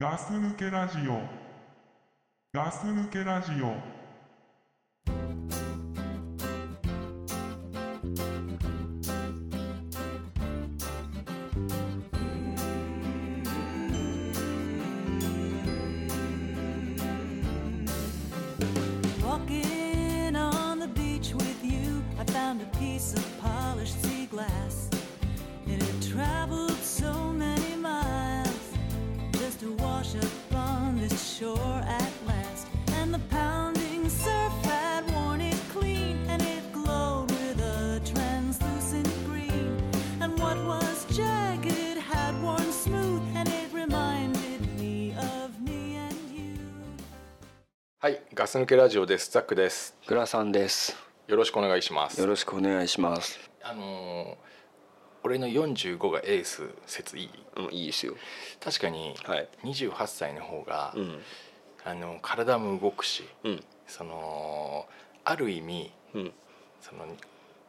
ガス抜けラジオガス抜けラジオ Walking on the beach with you, I found a piece of polished sea glass. Shore at last. And the pounding surf had worn it clean, and it glowed with a translucent green. And what was jagged had worn smooth, and it reminded me of me and you. はい、ガス抜けラジオです。ザックです。グラさんです。よろしくお願いします。よろしくお願いします。あのー俺の45がエース説いい？うん、いいですよ。確かにはい。28歳の方が、うん。あの体も動くしうん。そのある意味うん。その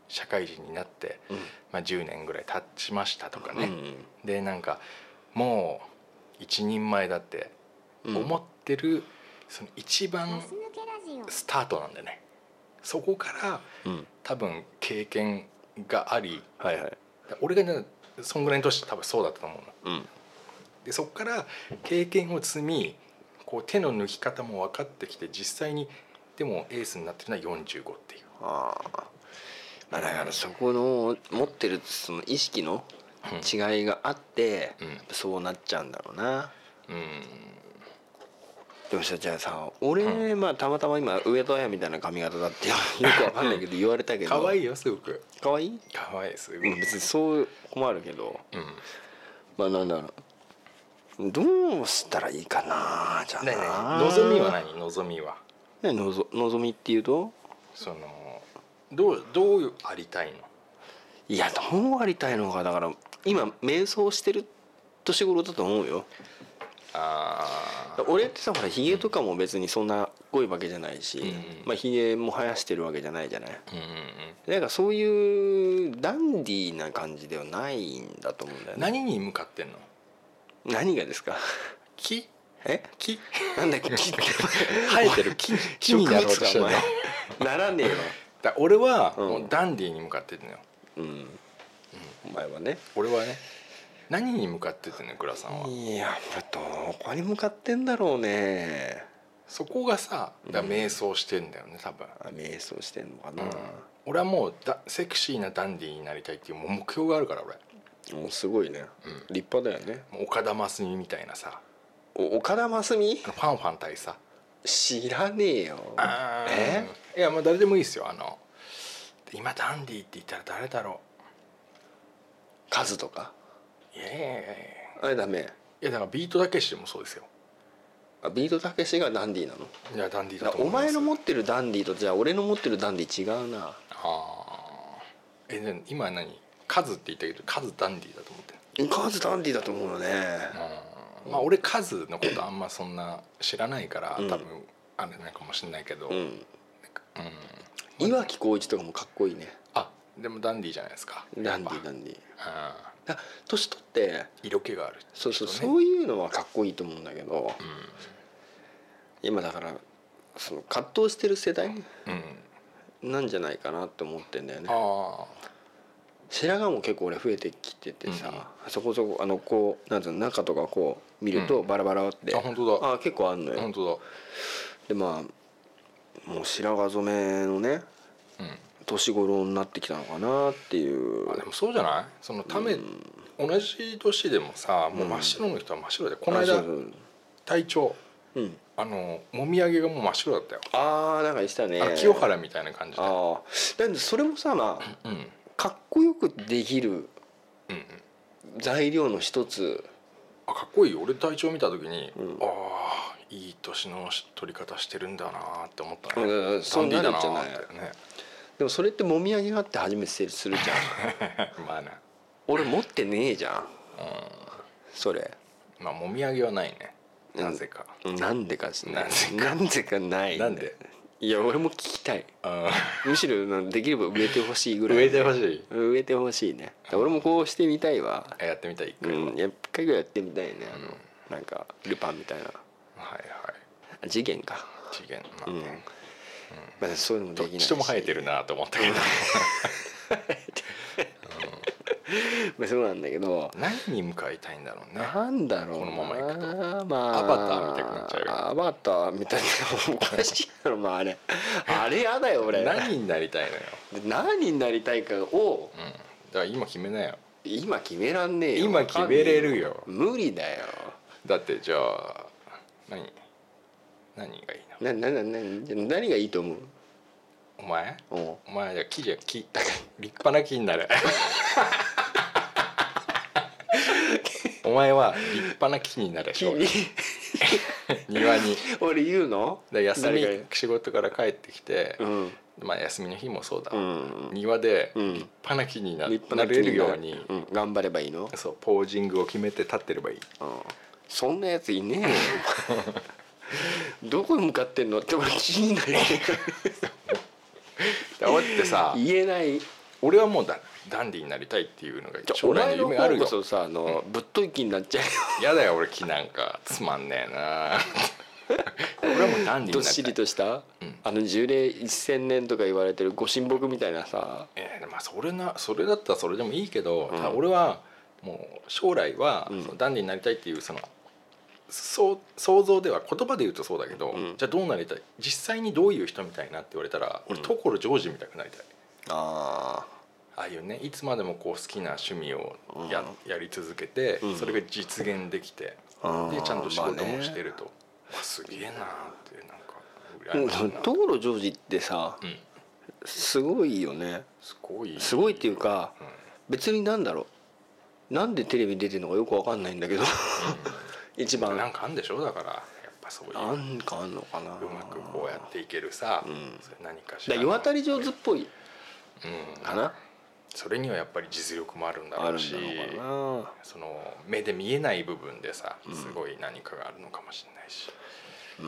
社会人になって、うん。まあ、10年ぐらい経ちましたとかね、うんでなんかもう一人前だってうん思ってる、その一番スタートなんだよねそこからうん。多分経験がありはいはい。俺がねそんぐらいの年多分そうだったと思うの。うん。でそこから経験を積みこう手の抜き方も分かってきて実際にでもエースになってるのは45っていう。ああ、だからそこの持ってるその意識の違いがあって、うん。そうなっちゃうんだろうな。うんでもさじゃあさ俺、まあたまたま今上戸彩みたいな髪型だって よくわかんないけど言われたけど。可愛いいよすごく。かわい？い可愛いすごい、うん別にそう困るけど。うん。まあなんだろう。どうしたらいいかなじゃあ。ねえね望みは何？望みは。ねのぞ望みっていうと？そのどうどうありたいの？いやどうありたいのか。だから今瞑想してる年頃だと思うよああ俺ってさほらひげとかも別にそんな濃いわけじゃないし、うんまあひげも生やしてるわけじゃないじゃない。うんうんうん。なんかそういうダンディーな感じではないんだと思うんだよね。何に向かってんの？何がですか？木？え？木？なんだっけ？木って。生えてる木？木になろうとしてるな。らねえわだ俺はうん。もうダンディーに向かってんのよ。うん、お前はね。俺はね何に向かってってんのよ倉さんは？いやどこに向かってんだろうね。そこがさだ瞑想してんだよね多分、あ瞑想してんのかな、うん。俺はもうだセクシーなダンディーになりたいっていう目標があるから俺。もうすごいね、うん。立派だよね。もう岡田真澄みたいなさ。お岡田真澄？あのファンファン対さ。知らねえよ。え？いやまあ誰でもいいですよあの。今ダンディーって言ったら誰だろカズとか？ういやいやいやいやあれダメ。いやだからビートたけしもそうですよ。あビートたけしがダンディーなの？いやダンディーだからお思います。前の持ってるダンディーとじゃあ俺の持ってるダンディー違うな。ああえで今何？カズって言ったけどカズダンディーだと思ってる。カズダンディーだと思うのね。うん。まあ俺カズのことあんまそんな知らないから、うん。多分あれないかもしれないけど、うん。うん。岩城浩一とかもかっこいいね。あでもダンディーじゃないですか。ダンディダンディー。ぱだ年取って。うん色気がある。そうそう、そういうのはかっこいいと思うんだけど。う今だからその葛藤してる世代ん、うん、なんじゃないかなって思ってんだよね。あ白髪も結構俺増えてきててさ、うん。そこそこあのこうなんていうの中とかこう見るとうん。バラバラって、あ本当だ。あ結構あんのよ、あ本当でまあもう白髪染めのねだうん年頃になってきたのかなっていう。あでもそうじゃない？そのため、同じ年でもさもう真っ白の人は真っ白で、この間あそうん。あのもみあげがもう真っ白だったよ、ああなんか言ってたね。あ清原みたいな感じで。ああそれもさまあうん。うんかっこよくできるうん材料の一つ。あかっこいいよ。俺隊長見た時に、うん。ああいい年の取り方してるんだなって思ったね、うんそうなるじゃない。ねでもそれってもみあげがあって初めて成立するじゃん。まあね俺持ってねえじゃん。それ。まあもみあげはないね。なぜか、なんでかしなぜか。なんでかないなんで？いや俺も聞きたい。あむしろなんできれば植えてほしいぐーらい。植えてほしい。植えてほしいね。俺もこうしてみたいわ。あやってみたい一う回。は、ん。一回ぐらいやってみたいね。あのなんかルパンみたいな。はいはい。次元か。次元まあうん、ねまあ、そういうのもできないし。ちとも生えてるなと思ったけど。まあそうなんだけど。何に向かいたいんだろうね。なんだろうな。このままいくと。まあアバターみたいになっちゃうよアバターみたいなおかしいだろ。まああれ。あれやだよ俺。何になりたいのよ、何になりたいかを。うん、だから今決めなよ。今決めらんねえよ。今決めれるよ。無理だよ。だってじゃあ何？何がいい？のなななな何がいいと思う？お前？おう。お前じゃ木じゃ木立派な木になる お前は立派な木になる木に？庭に。俺言うの？で休み仕事から帰ってきて、うん。まあ休みの日もそうだ、うん。庭でうん。立派な木にな,、れるように、うん、頑張ればいいの、そうポージングを決めて立ってればいい。うん、そんなやついねえよ どこに向かってんの？って俺気になる。だってさ。言えない。俺はもうダダンディーになりたいっていうのが将来の夢あるよ。お前の方こそさあの、ぶっとい気になっちゃうよ。やだよ俺木なんか。つまんねえな。俺はもうダンディーになりたい。どっしりとした、うん。あの樹齢1,000年とか言われてるご神木みたいなさ。えーまあそれなそれだったらそれでもいいけど、うん。俺はもう将来は、うん。ダンディーになりたいっていうそのそう想像では言葉で言うとそうだけど、うん。じゃあどうなりたい？実際にどういう人みたいなって言われたら俺うん。所ジョージみたいになりたい。あああいうねいつまでもこう好きな趣味をや,、やり続けて、うん。それが実現できて、あでちゃんと仕事もしてると、わすげえなーってなんか羨ましいな。所ジョージってさうん。すごいよね。すごいすごいっていうかうん。別になんだろう。なんでテレビ出てるのかよくわかんないんだけど一番。なんかあんでしょ？だからやっぱそういう。なんかあんのかな。うまくこうやっていけるさ、うん。それ何かしだら世渡り上手っぽい。うん。かな。それにはやっぱり実力もあるんだろうしその目で見えない部分でさうん。すごい何かがあるのかもしれないし、う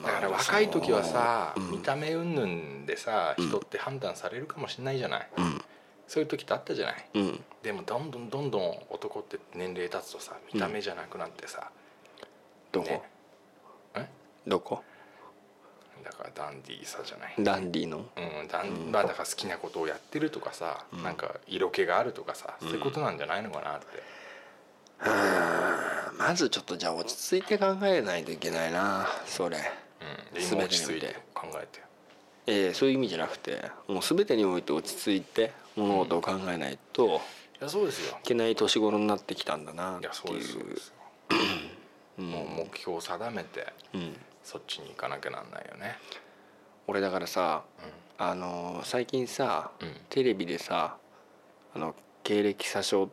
ん。だから若い時はさ、うん。見た目云々でさうん。人って判断されるかもしれないじゃない、うん。そういう時ってあったじゃない？うん。でもどんどんどんどん男って年齢経つとさ見た目じゃなくなってさ、どこ？ね。え？どこ？だからダンディーさじゃない。ダンディの？うんだんうん。まあだから好きなことをやってるとかさ、うん。なんか色気があるとかさ、うん。そういうことなんじゃないのかなって。うん。まずちょっとじゃあ落ち着いて考えないといけないなそれ。うん、で今落ち着いて考えてええそういう意味じゃなくてもう全てにおいて落ち着いて物事を考えないといいやそうですよ。けない年頃になってきたんだなっていう。ですいうそうで もう目標を定めてうん。そっちに行かなきゃなんないよね。俺だからさあのー最近さうん、うん、テレビでさあの経歴詐称って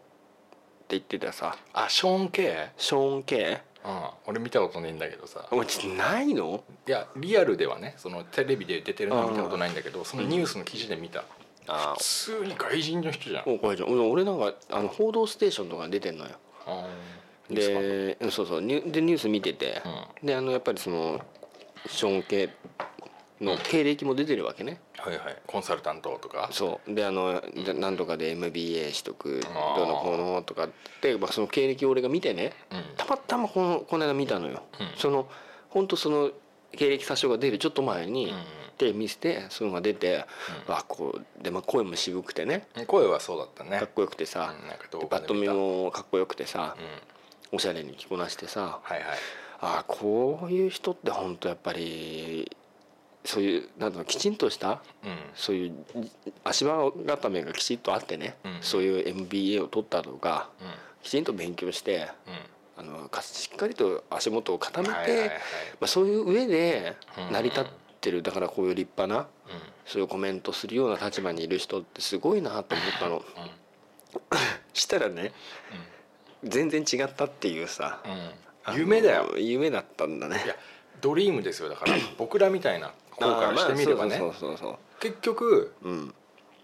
言ってたさ。あショーン・ケイ？ショーン・ケうん、俺見たことねえんだけどさ。イおちないの？いやリアルではねそのテレビで出てるのは見たことないんだけどそのニュースの記事で見た。あ普通に外人の人じゃん。おこれじゃん。俺俺なんかあの「報道ステーション」とか出てんのよでうんそうそうニュでニュース見てて、であのやっぱりそのショーン系の経歴も出てるわけね、はいはい。コンサルタントとか？そう。であので何とかで MBA 取得どうのこうのとかって、まあ、その経歴を俺が見てねうん。たまたまこのこの間見たのよ、うん。その本当その経歴詐称が出るちょっと前に、うん。テレビ見せてそういうのが出て、あこうで、まあ、声も渋くてね。うん声はそうだったね。かっこよくてさ、うんなんか動画で見た。うんもかっこよくてさ、おしゃれに着こなしてさはいはい。あこういう人って本当やっぱりそういうなんだろうきちんとしたうん。そういう足場固めがきちんとあってね、うん。そういう MBA を取ったとかうん。きちんと勉強してうん。あのかしっかりと足元を固めて、はいはいはい。まあ、そういう上でうん。成り立ってるだからこういう立派なうそういうコメントするような立場にいる人ってすごいなと思ったの。したらね全然違ったっていうさ、うん。夢だよ。夢だったんだね。いやドリームですよだから。僕らみたいな方からしてみればね。まあそうそうそう結局そううん。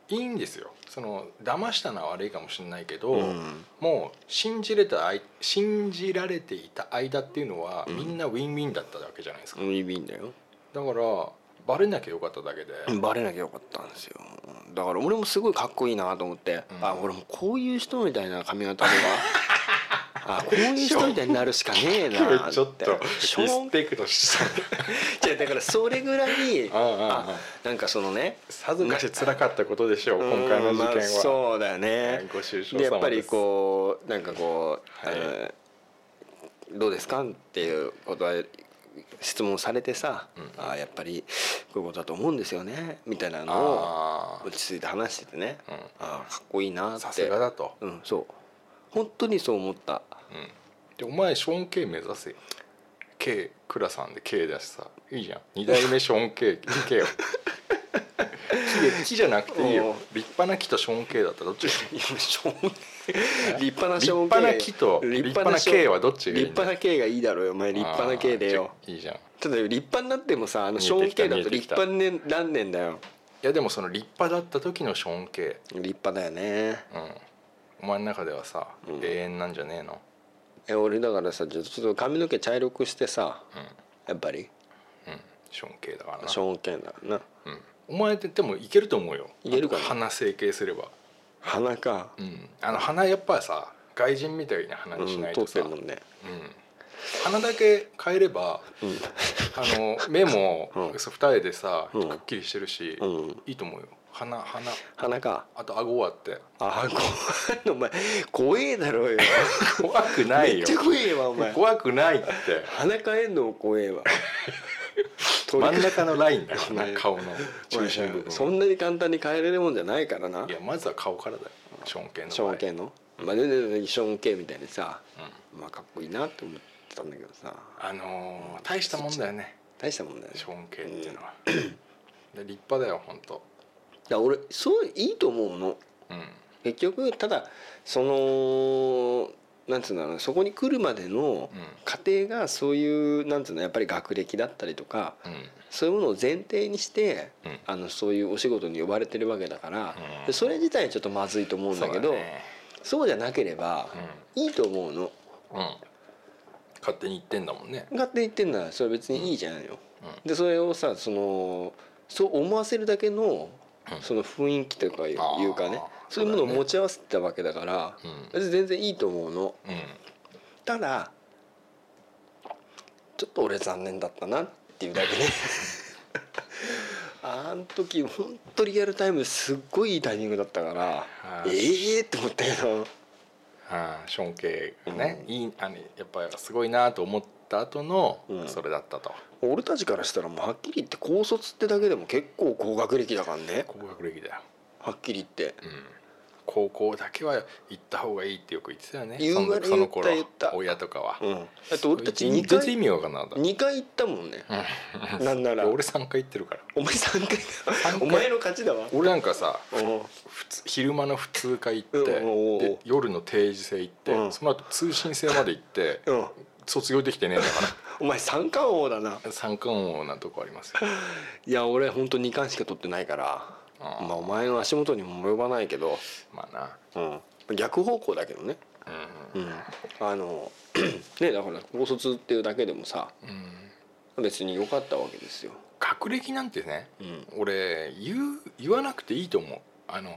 いいんですよ。その騙したのは悪いかもしれないけど、うん。もう信じれた間信じられていた間っていうのは、うん。みんなウィンウィンだったわけじゃないですか、いいんだよ。だからバレなきゃよかっただけで、バレなきゃよかったんですよ。だから俺もすごいかっこいいなと思って、うん。あ俺もこういう人みたいな髪型とかあこういう人みたいになるしかねえなって。ちょっとリスペクトした。じゃあだからそれぐらい あなんかそのねさぞかし辛かったことでしょう今回の事件は、うんまあそうだよねご愁傷様でやっぱりこうなんかこう、はい。えーどうですかっていうことは質問されてさ、うん。ああやっぱりこういうことだと思うんですよねみたいなのをあ落ち着いて話しててね、うん。ああかっこいいなって。あさすがだと、うんそう。本当にそう思った。うん、でお前ショーン・ケイ目指せよ。K 倉さんで K だしさいいじゃん。二代目ショーン・ケイ K よ。木木じゃなくていいよ。立派な木とショーン・ケイだったらどっちがいい？いやショーン立派なショーン立派な木と立派な K はどっちがいいんだよ。立派な K がいいだろうよお前。立派な K でよ。あーいいじゃん。いただ立派になってもさあのショーン K だと立派になんねんだよ。やでもその立派だった時のショーン・ケイ、立派だよね。うん、お前の中ではさ、うん。永遠なんじゃねえの？え俺だからさちょっと髪の毛茶色くしてさやっぱり？うん、うん、ショーン・ケイだからな。ショーン K だからな。うん、お前ってでもいけると思うよ。いけるかな？鼻整形すれば。鼻か。うん、あの鼻やっぱさ外人みたいな鼻にしないとさ、うんてるもんね。鼻だけ変えればうん。あの目も、うん。そう二重でさうん。くっきりしてるし、うん。いいと思うよ鼻鼻。鼻か。あと顎あって。あ怖い お前怖えだろうよ。怖くないよ。めっちゃ怖えわお前。怖くないって。鼻変えんのも怖えわ。真ん中のラインだよお前な顔の中心部分。そんなに簡単に変えれるもんじゃないからな。いやまずは顔からだよ。ショーン系のショーン系の？まあ全然ショーン系みたいにさまあかっこいいなって思ってたんだけどさ。あのー大したもんだよね。大したもんだよね。ショーン系っていうのは、で立派だよ本当だ俺そういいと思うの。うん。結局ただそのなんつうんだろうなそこに来るまでのうん。過程がそういうなんつうのやっぱり学歴だったりとかうん。そういうものを前提にして、うん。あのそういうお仕事に呼ばれてるわけだから、うん。でそれ自体ちょっとまずいと思うんだけどそうね。そうじゃなければいいと思うの。勝手に言ってんだもんね。勝手に言ってんならそれ別にいいじゃないよ。うん。でそれをさそのそう思わせるだけのうんその雰囲気とかいうかねそういうものを持ち合わせてたわけだからうん。別に全然いいと思うの。うん。ただちょっと俺残念だったなっていうだけね。あん時本当リアルタイムですっごいいいタイミングだったからはい。ええー、って思ったけどあーショーン系がね、いいあのやっぱりすごいなと思った後のうん。それだったと、俺たちからしたらもうはっきり言って高卒ってだけでも結構高学歴だからね。高学歴だよ、はっきり言って。うん、高校だけは行った方がいいってよく言ってたよね。言うその頃親とかは、うん。だって俺たち2全然意回味わかんなかった。2回行ったもんね。うん。なんなら。俺3回行ってるから。お前3回三回。お前の勝ちだわ。俺なんかさ昼間の普通科行って、うん夜の定時制行って、うん。その後通信制まで行って、うん。卒業できてねえんだか お前三冠王だな。ら三冠王なとこありますよ。いや俺本当二冠しか取ってないからあー。まあお前の足元にも及ばないけど、まあな。うん、逆方向だけどね、ううん、あの ねだから高卒っていうだけでもさん、うん、別に良かったわけですよ、学歴なんてねうん。俺言う言わなくていいと思う。あのい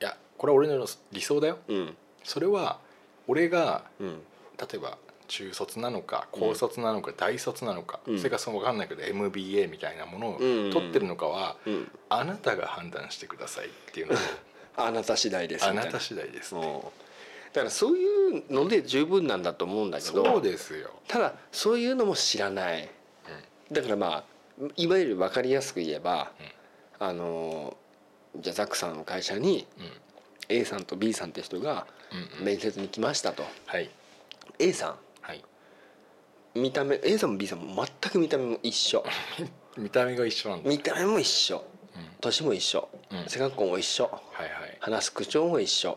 やこれは俺の理想だよ。うん。それは俺がうん。例えば中卒なのか高卒なのか大卒なのか、うん。それからその分かんないけど MBA みたいなものをうん。取ってるのかは、うん。あなたが判断してくださいっていうのを あなた次第ですあなた次第ですだからそういうので十分なんだと思うんだけどそうですよ、ただそういうのも知らない。だからまあいわゆる分かりやすく言えば、あのじゃあザックさんの会社にうん。うん A さんと B さんって人がうんうん。面接に来ましたと、はい。A さはいん見た目 A さんも B さんも全く見た目も一緒。見た目が一緒なんだ、見た目も一緒。うん。年も一緒、うん。背格好も一緒。はいはい。話す口調も一緒、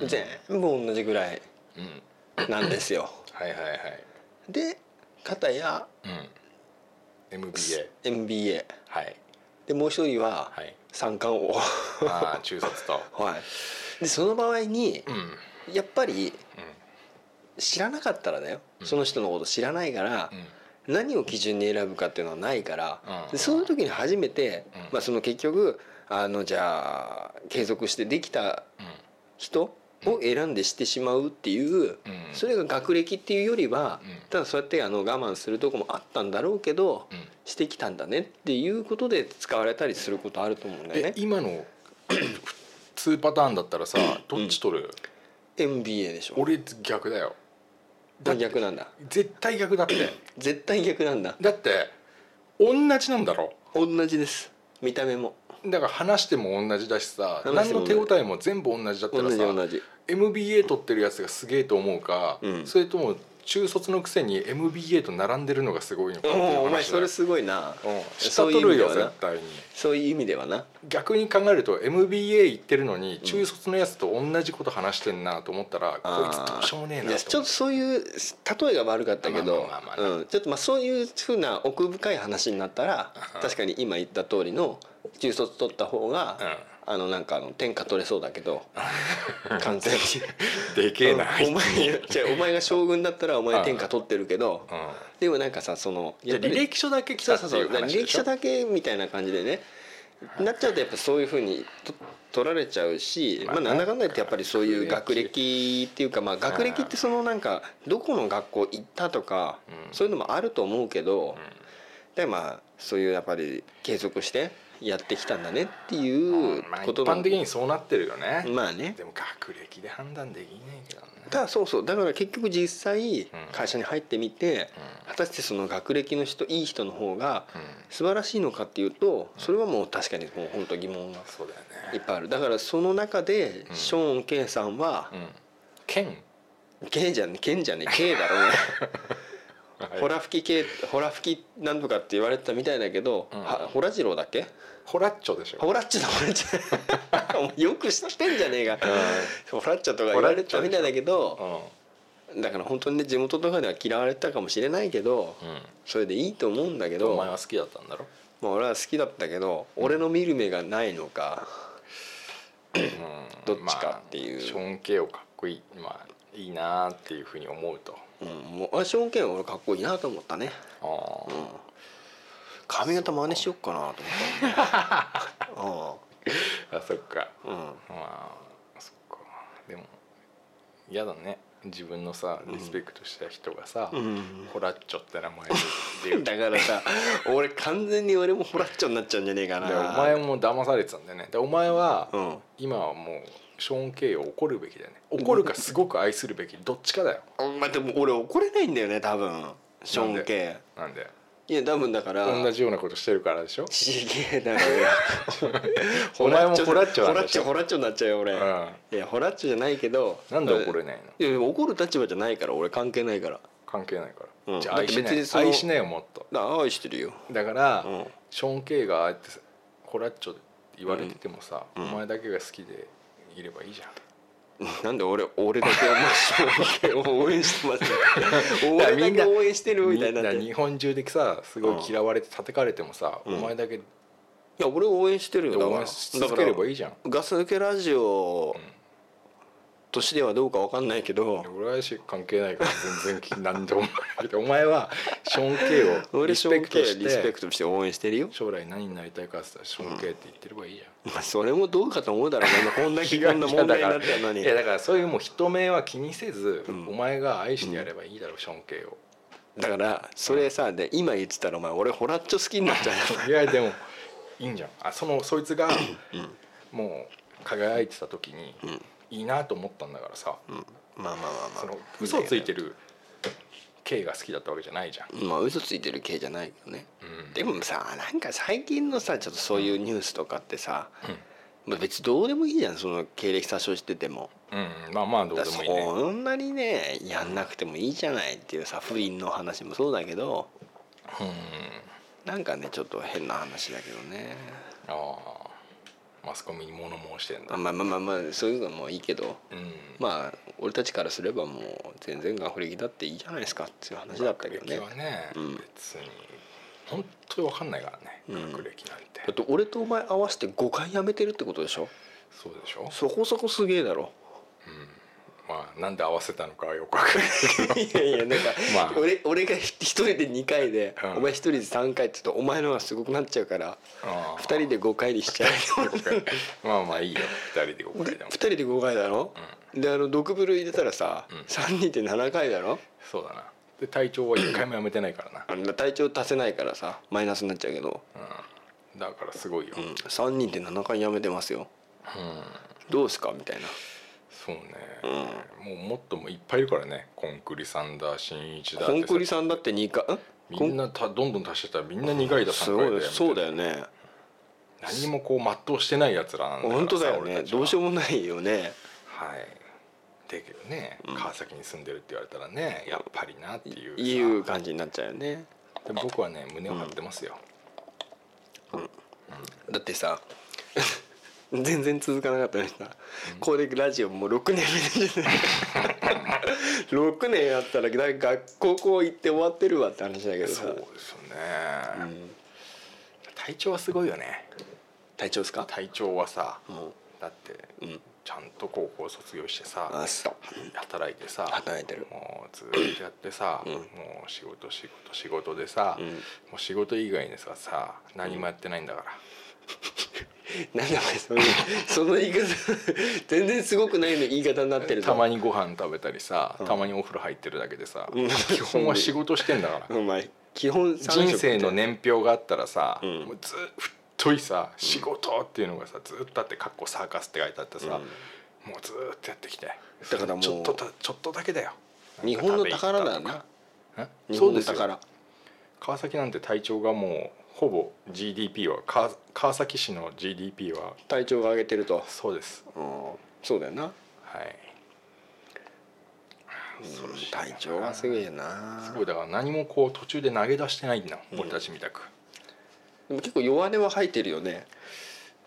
うん全部同じぐらいうん。なんですよ。はいはいはい。で片やうん。MBA MBA はい。でもう一人ははい。三冠王。ああ中卒と。はい。でその場合にうん。うんやっぱり知らなかったらだよ、うん。その人のこと知らないから、何を基準に選ぶかっていうのはないから、うん。でそういう時に初めて、うん。まあ、その結局あのじゃあ継続してできたうん。人を選んでしてしまうっていう、うん。それが学歴っていうよりは、うん。ただそうやってあの我慢するとこもあったんだろうけど、うん。してきたんだねっていうことで使われたりすることあると思うんだよえね。今の 2パターンだったらさどっち取る、MBA でしょ。俺逆だよ逆なんだ。絶対逆だって。絶対逆なんだ。だって同じなんだろ。同じです。見た目も。だから話しても同じだしさ何の手応えも全部同じだった同らさじ同じ。MBA 取ってるやつがすげえと思うか、うん。それとも中卒のくせに MBA と並んでるのがすごいのかっていうおお前それすごいな。うん下そういう取るよ意味ではな。絶対に。そういう意味ではな。逆に考えると MBA 行ってるのに中卒のやつと同じこと話してんなと思ったら、こいつどうしようもねえいなちょっとそういう例えが悪かったけどちょっとまあそういうふうな奥深い話になったら確かに今言った通りの中卒取った方が、あのなんかあの天下取れそうだけど 完全に。でけえな、うんお前じゃあお前が将軍だったらお前天下取ってるけどうん。でもなんかさそのじゃあ履歴書だけ来たそう履歴書だけみたいな感じでねなっちゃうとやっぱそういうふうにと取られちゃうし、まあ、なんだかんだ言ってやっぱりそういう学歴っていうか、まあ、学歴ってそのなんかどこの学校行ったとか、うん。そういうのもあると思うけど、うん。でまあそういうやっぱり継続してやってきたんだねっていうまあ、一こと般的にそうなってるよね、まあね。でも学歴で判断できないけどね。ただそうそう。だから結局実際ん。会社に入ってみて、う果たしてその学歴の人いい人の方がうん。素晴らしいのかっていうとそれはもう確かにもう本当疑問がいっぱいある。だからその中でうん。ショーン・ケイさんはうん。剣「ケイじゃねケンじゃねケイだろ。う ね」ホラ吹き系ホラ吹きなんとかって言われてたみたいだけど、うん。はホラジローだっけ？ホラッチョでしょ。ホラッチョだホラッチョ。よく知ってんじゃねえか、ホラッチョとか言われてたみたいだけどだから本当にね地元とかでは嫌われてたかもしれないけどうん、それでいいと思うんだけうん、どお前は好きだったんだろ、まあ俺は好きだったけど俺の見る目がないのか、うん、どっちかっていう。まあ、ショーン・ケイをかっこいい。まあいいなーっていうふうに思うと。うん、もうあショーン・ケイは俺かっこいいなと思ったね、ああ、うん、髪型真似しよっかなと思った あそっか。うん、うんまあそっか。でも嫌だね。自分のさリスペクトした人がさ、うん。ホラッチョって名前で。だからさ俺完全に俺もホラッチョになっちゃうんじゃねえかな。でお前も騙されてたんだよね。でお前は、うん。今はもうショーン・ケイを怒るべきだよね。怒るかすごく愛するべきどっちかだよ。お前でも俺怒れないんだよね多分。ショーン・ケなんで？イいや多分だから。同じようなことしてるからでしょ？ちげえだからお前もホラッチョホラッチョホラッチョになっちゃうよ俺、うん。いやホラッチョじゃないけど。なんで怒れないの？いや怒る立場じゃないから俺。関係ないから。関係ないから、うん。じゃあ愛しない愛しないよもっと。だ愛してるよ。だから、うん。ショーン・ケイがああやってホラッチョって言われててもさ、うん。お前だけが好きでいればいいじゃんなんで俺俺だけお前ショーン系を応援してます？よ俺だけ応援してるみたいにな日本中でさすごい嫌われて叩かれてもさ、うん。お前だけや俺応援してるよだから。応援し続ければいいじゃん。ガス抜けラジオとしてはどうかわかんないけど、俺はし関係ないから全然何でもない。け どお前はショーン・ケイを俺リスペクトしリスペてクトして応援してるよ。将来何になりたいかって言ったらショーン・ケイって言ってればいいじゃん、まあそれもどうかと思うだろうね 今こんだけこんな問題になってるのに。いやだからそういうもう人目は気にせず、うん。お前が愛してやればいいだろう、ショーン・ケイを。だからそれさで今言ってたらお前俺ホラッチョ好きになっちゃうよいやでもいいんじゃん。あそのそいつがもう輝いてた時にいいなと思ったんだからさ、うん。まあまあまあまあ。その嘘ついてる K が好きだったわけじゃないじゃん、まあ嘘ついてる系じゃないけどね。うん。でもさなんか最近のさちょっとそういうニュースとかってさ、まあ、別にどうでもいいじゃん。その経歴詐称してても。うん、まあまあどうでもいいね。そんなにねやんなくてもいいじゃないっていうさ不倫の話もそうだけど。うん。なんかねちょっと変な話だけどね。ああマスコミに物申してんだ。まあまあまあまあそういうのもいいけどうん。まあ俺たちからすればもう全然学歴だっていいじゃないですかっていう話だったけどね。はね、うん。別に本当に分かんないからね、うん。学歴なんて。だって俺とお前合わせて5回辞めてるってことでしょ？そうでしょ、そこそこすげえだろまあなんで合わせたのかはよく分かんないけど。いやいやなんか、まあ。俺俺が一人で2回で、うんお前一人で3回って言うとお前の方がすごくなっちゃうから。あ2人で5回にしちゃう。あまあまあいいよ。2人で5回でも2人で5回だろ、であのドクブル入れたらさ、うん。3人って7回だろ？そうだな。で隊長は一回もやめてないからな、体調足せないからさマイナスになっちゃうけど、うん、だからすごいよ、うん、3人って7回やめてますよ。うん。どうすか？みたいなそうね、もうもっともいっぱいいるからね。コンクリさんだ新一だコンクリささんだって2回？んみんなたどんどん足してたらみんな2回だ3すごい回だよそうだよね。何にもこう全うしてないやつらなんだ本当だよね。どうしようもないよね。はい。だけどね川崎に住んでるって言われたらねやっぱりなっていうさ。いう感じになっちゃうよね。で僕はね胸を張ってますよ、だってさ 全然続かなかったのにさ、これラジオもう6年目で6 年やったらなんか高校行って終わってるわって話だけどさ。そうですよね、体調はすごいよね。体調ですか？体調はさもだってう、うん、ちゃんと高校卒業してさ働いてさ働いてる。もうずーっとやってさ、うん。もう仕事仕事仕事でさ、うん。もう仕事以外にささ何もやってないんだから、なんでお前そのその言い方全然すごくないの言い方になってるぞ。たまにご飯食べたりさ、うん。たまにお風呂入ってるだけでさ、うん。基本は仕事してんだから、お前基本人生の年表があったらさ、うん。もうずっ太いさ仕事っていうのがさずっとあって「かっこサーカス」って書いてあってさ、もうずっとやってきてだからもうちょっとだちょっとだけだよ。日本の宝だよな。日そうですよ。本の宝。川崎なんて体調がもうほぼ GDP は川川崎市の GDP は体調が上げてると、そうです。うん、そうだよな。はい。体調はすごいよな。すごいだから何もこう途中で投げ出してないんだ、俺たちみたく、でも結構弱音は吐いてるよね。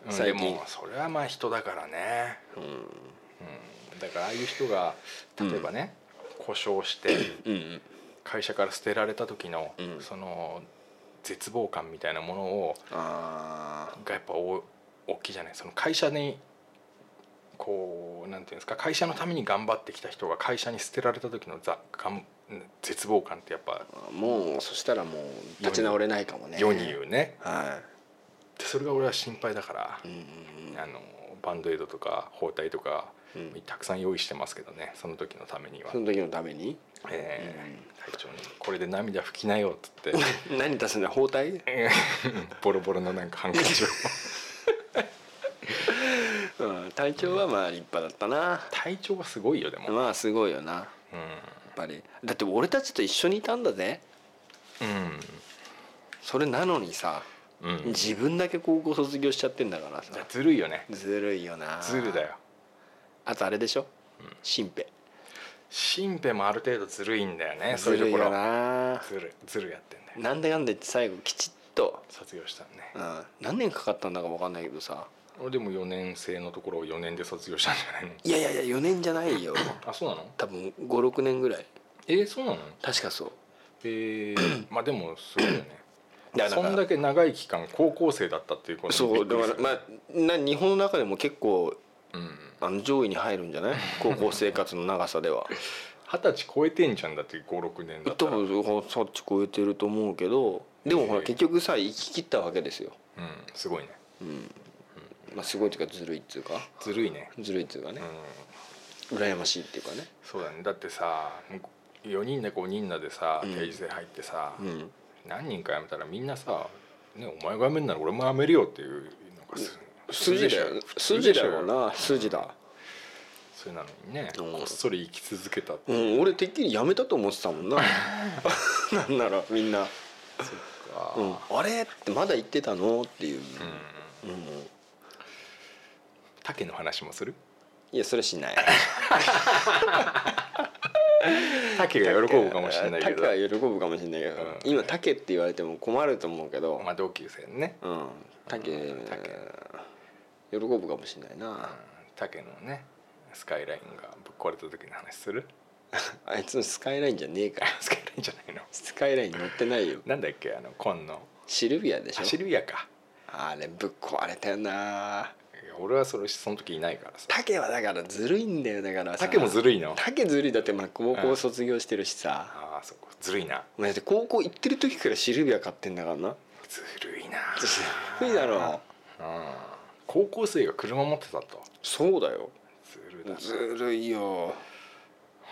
うん最近。でもそれはまあ人だからね、うん。うん、だからああいう人が例えばね、故障してうん。会社から捨てられた時の、うん。その絶望感みたいなものをあがやっぱお大きいじゃないその会社にこうなんていうんですか会社のために頑張ってきた人が会社に捨てられた時のざがん絶望感ってやっぱあもうそしたらもう立ち直れないかもね。世に言うね。はでそれが俺は心配だからい、うんうんうん。あのバンドエイドとか包帯とか、うん。たくさん用意してますけどねその時のためには。そ、の時のために？えー隊長に「これで涙拭きなよ」っつって。何出すんだ包帯？ボロボロのなんかハンカチを。うん。体調はまあ立派だったな。体調はすごいよでも、まあすごいよな。やっぱり。だって俺たちと一緒にいたんだぜ。それなのにさうん、うん、自分だけ高校卒業しちゃってんだからさ。ずるいよね。ずるいよな。ずるだよあとあれでしょ？新兵新兵もある程度ずるいんだよねそういうところ。なずるずるやってんだよなんだかんだ言って最後きちっと、卒業したのね。うん、何年かかったんだか分かんないけどさ。俺でも4年生のところを4年で卒業したんじゃないの？いやいやいや4年じゃないよ。あそうなの？多分56年ぐらい。えー、そうなの？確かそう。えー、まあでもすごいよね。そんだけ長い期間高校生だったっていうことにそうだからまあな日本の中でも結構うんあの上位に入るんじゃない？高校生活の長さでは。二十歳超えてんじゃんだって56年だった多分そっち超えてると思うけどでもほら結局さ生き切ったわけですよ、すごいね。うん。まあ、すごいっていうかずるいっていうか？ずるいね。ずるいっていうかね。うん。羨ましいっていうかね。そうだね。だってさ4人で5人だでさうん。定時制入ってさ、うん。何人か辞めたらみんなさ、ね「お前が辞めんなら俺も辞めるよ」っていうのがす筋だよ筋だよな。筋だ。それなのにね、うん。こっそり生き続けたって。うん俺てっきりやめたと思ってたもんな。なんならみんな。そっか「うん、あれ?」ってまだ言ってたの？っていう、うん。うん。竹の話もする？いやそれしない。竹が喜ぶかもしれないけど。竹は喜ぶかもしれないけど、うん。今竹って言われても困ると思うけど、まあ同級生のね。うん。竹うん竹喜ぶかもしれないな、竹のねスカイラインがぶっ壊れた時の話する？あいつのスカイラインじゃねえから。スカイラインじゃないの？スカイライン乗ってないよ。なんだっけ？あの紺の。シルビアでしょ？シルビアか。あれぶっ壊れたよな。俺はそれその時いないからさ。竹はだからずるいんだよだからさ。竹もずるいの？竹ずるいだってまあ高校卒業してるしさ、ああそこずるいな。だって高校行ってる時からシルビア買ってんだからな。ずるいな。ずるいだろ。うん高校生が車持ってたと。そうだよ。ずるだな。ずるいよ。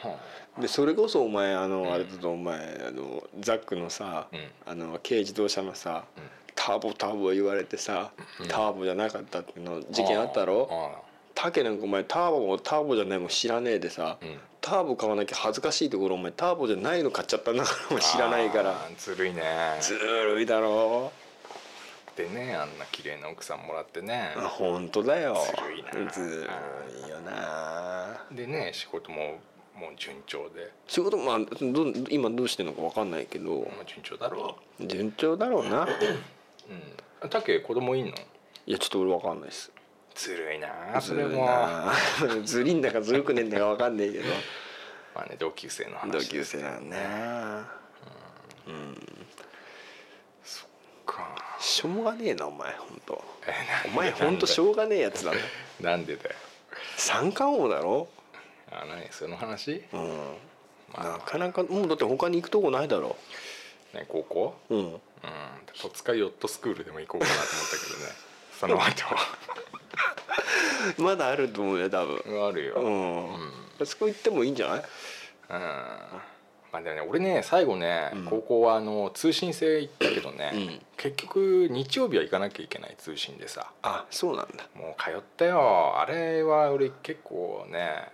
はでそれこそお前あのあれだとお前あのザックのさ、うん。あの軽自動車のさ、うん。ターボターボ言われてさ、うん。ターボじゃなかったっていうの事件あったろ？あタケなんかお前ターボもターボじゃないもん知らねえでさ、ターボ買わなきゃ恥ずかしいところお前ターボじゃないの買っちゃったんだから知らないから。ずるいね。ずるいだろでねあんな綺麗な奥さんもらってね。あ本当だよ。ずるいな。ずるいよな。でね仕事ももう順調で、仕事まあど今どうしてんのか分かんないけど。まあ、順調だろ順調だろうな。ううん。たけ子供いんの？いやちょっと俺分かんないです。ずるいなそれも。な ずりんだかずるくねえんだか分かんねえけど。まあね同級生の話同級生なんだな。かしょうがねえなお前本当えお前本当しょうがねえやつだね なんでだよ。三冠王だろ？あ何その話？うん。まなかなかもうだって他に行くとこないだろ。ね高校？うん。うん。戸塚ヨットスクールでも行こうかなと思ったけどね。その後。まだあると思うよ多分。はあるよ。ううん。んあそこ行ってもいいんじゃない？まあでもね。俺ね最後ね、うん。高校はあの通信制行ったけどね、うん。結局日曜日は行かなきゃいけない通信でさ。あそうなんだ。もう通ったよ。あれは俺結構ね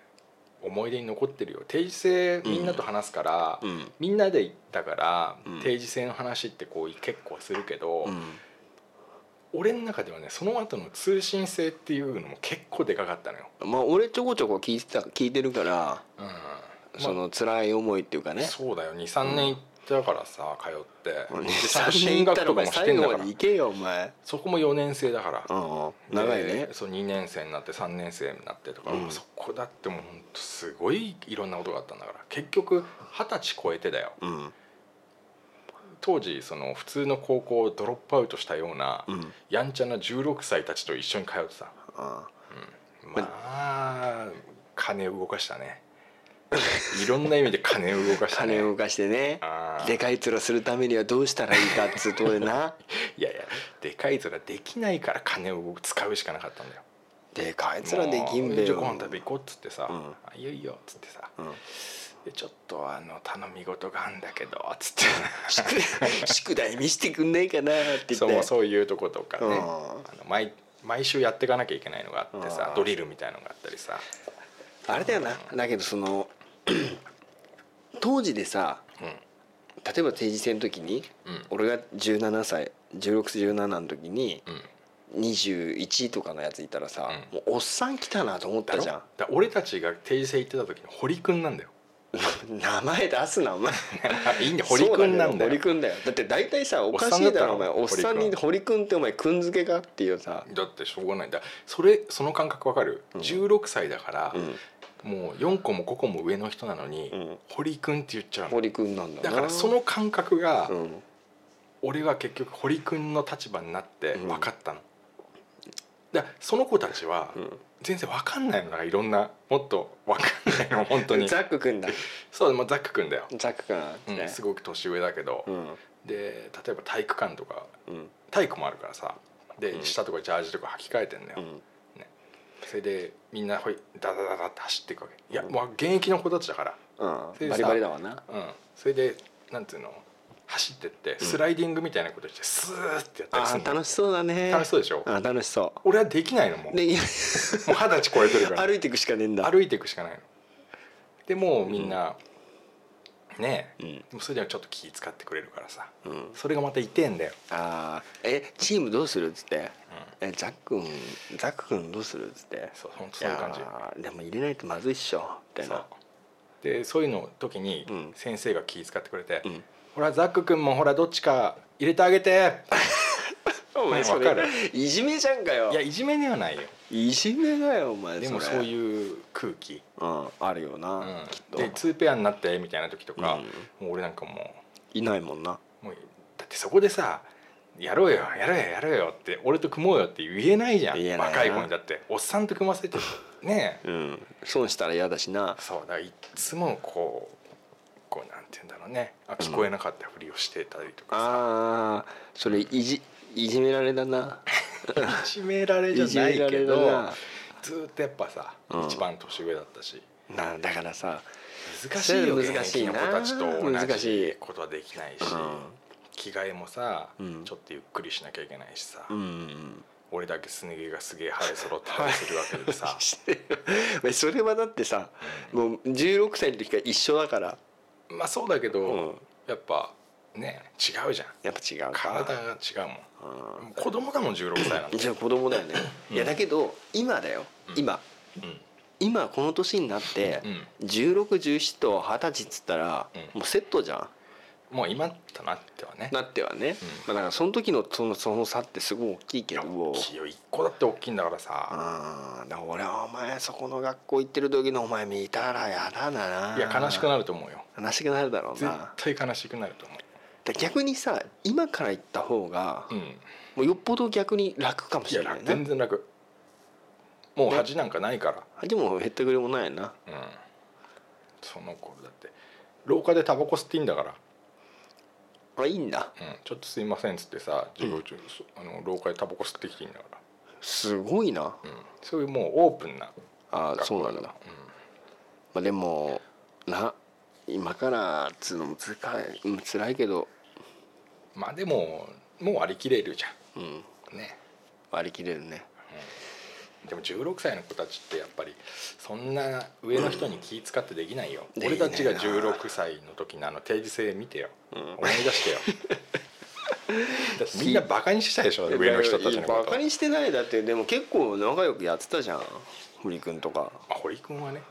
思い出に残ってるよ。定時制みんなと話すから、うん。みんなで行ったから、うん。定時制の話ってこう結構するけど、うん。俺の中ではねその後の通信制っていうのも結構でかかったのよ。まあ俺ちょこちょこ聞いてた聞いてるからうんその辛い思いっていうかね。そうだよ。23年行ったからさ通って、うん。でちゃんと進学とかもしてんだから。まで行けよお前。そこも4年生だから、うん長いね。でそう2年生になって3年生になってとか、うん。そこだってもうほんとすごいいろんなことがあったんだから。結局二十歳超えてだよ。うん。当時その普通の高校をドロップアウトしたような、うん。やんちゃな16歳たちと一緒に通ってた。あまあ金を動かしたね いろんな意味で金を動かしたね。金を動かしてね。でかい面するためにはどうしたらいいかっつうとこでないやいやでかい面できないから金を使うしかなかったんだよ。でかい面できんべよ。あご飯食べ行こうっつってさ「うん。あいいよいいよ」っつってさうん。でちょっとあの頼み事があんだけどっつって。宿 題見してくんないかなって言そうって。そういうとことかね。うん。あの毎毎週やっていかなきゃいけないのがあってさうん。ドリルみたいのがあったりさ。あれだよな。だけどその 当時でさうん例えば定時制の時にうん。俺が17歳1617の時にうん。21とかのやついたらさ、うもうおっさん来たなと思ったじゃだ俺たちが定時制行ってた時の堀くんなんだよ。ん 名前出すなお前。いいんだよ。堀くんなんだよ。堀くんだよ。だって大体さおかしいだろお前。おっさんに堀くんってお前くん付けか？っていうさ。だってしょうがない。だそれその感覚わかる、16歳だから、もう4個も5個も上の人なのに、うん。堀くんって言っちゃうの。堀くんなんだな。だからその感覚が、うん。俺は結局堀くんの立場になってうん。分かったの、だからその子たちはうん。全然分かんないのがいろんなもっと分かんないの本当に。ザックくんだ。そうもうザックくんだよ、ザックくんね。うんすごく年上だけど、うん。で例えば体育館とかうん。体育もあるからさ。で、うん。下とかジャージとか履き替えてんだよ、うんそれでみんなほいダダダダって走っていくわけ。いやもう現役の子たちだから。うん。バリバリだわな。うん。それでなんていうの？走ってってスライディングみたいなことしてスーってやったりあするの。ー楽しそうだね。楽しそうでしょ？あ楽しそ俺はできないのもう。二十歳超えてるから。歩いていくしかねえんだ。歩いていくしかないの。でもうみんな、ね。え、うん。でもそれでもちょっと気使ってくれるからさ。うん。それがまた痛えんだよ。あー。えチームどうするっつって？えザックんザック君どうするっつって？そうほんとそういう感じ。でも入れないとまずいっしょ。みたいな。でそういうの時にうん。先生が気遣ってくれて「うん。ほらザック君もほらどっちか入れてあげて」お前そわかる？れいじめじゃんかよ。いやいじめではないよいじめだよお前でもそういう空気、うんあるよな、うん。きっと。で2ペアになってみたいな時とか、もう俺なんかもいないもんな。うもうだってそこでさ「やろうよやろうよやろうよ」って俺と組もうよって言えないじゃん。若い子にだって。おっさんと組ませて ねえ。うん損したら嫌だしな。そうだからいっつもこうこうなんて言うんだろうね。あ聞こえなかったふりをしてたりとかさ、ああそれいじいじめられだな。いじめられじゃないけどずーっとやっぱさ、うん。一番年上だったし。なだからさ難しいよ難しいな。子たちと同じことはできないし、うん。着替えもさ、うん。ちょっとゆっくりしなきゃいけないしさ、うん俺だけすね毛がすげえ生え揃ってたりするわけでさ。それはだってさもう16歳の時から一緒だから。まあそうだけど、うん。やっぱね違うじゃん。やっぱ違うか。体が違うもん、子供だもん16歳なんてじゃあ子供だよね、いやだけど今だよ、今。うん。今この年になって、うん。1617と20歳っつったら、うん。もうセットじゃん。もう今となってはね。なってはね、だからその時のそのその差ってすごい大きいけど。大きいよ1個だって大きいんだからさ。だから俺はお前そこの学校行ってる時のお前見たらやだな。いや悲しくなると思うよ。悲しくなるだろう絶な対悲しくなると思だ逆にさ今から行った方が、ううん。もうよっぽど逆に楽かもしれないな。全然楽。もう恥なんかないから。恥もへったくれもないな。うん。その頃だって。廊下でタバコ吸っていいんだから。あいいんだ。うん、ちょっとすいませんっつってさ授業中、あの廊下でタバコ吸ってきていいんだから、すごいな。うん、そういうもうオープンなあそうなんだ、まあ、でもな今からっつうのもつかうん辛いけどうんまあでももう割り切れるじうん。ゃん。ね。割り切れるね。でも16歳の子たちってやっぱりそんな上の人に気使ってできないよ、うん。俺たちができないな。16歳の時のあの定時制見てよ、うん。思い出してよ。だってみんなバカにしてたでしょ上の人たちのこと。バカにしてない。だってでも結構仲良くやってたじゃん。堀君とか。まあ、堀君はね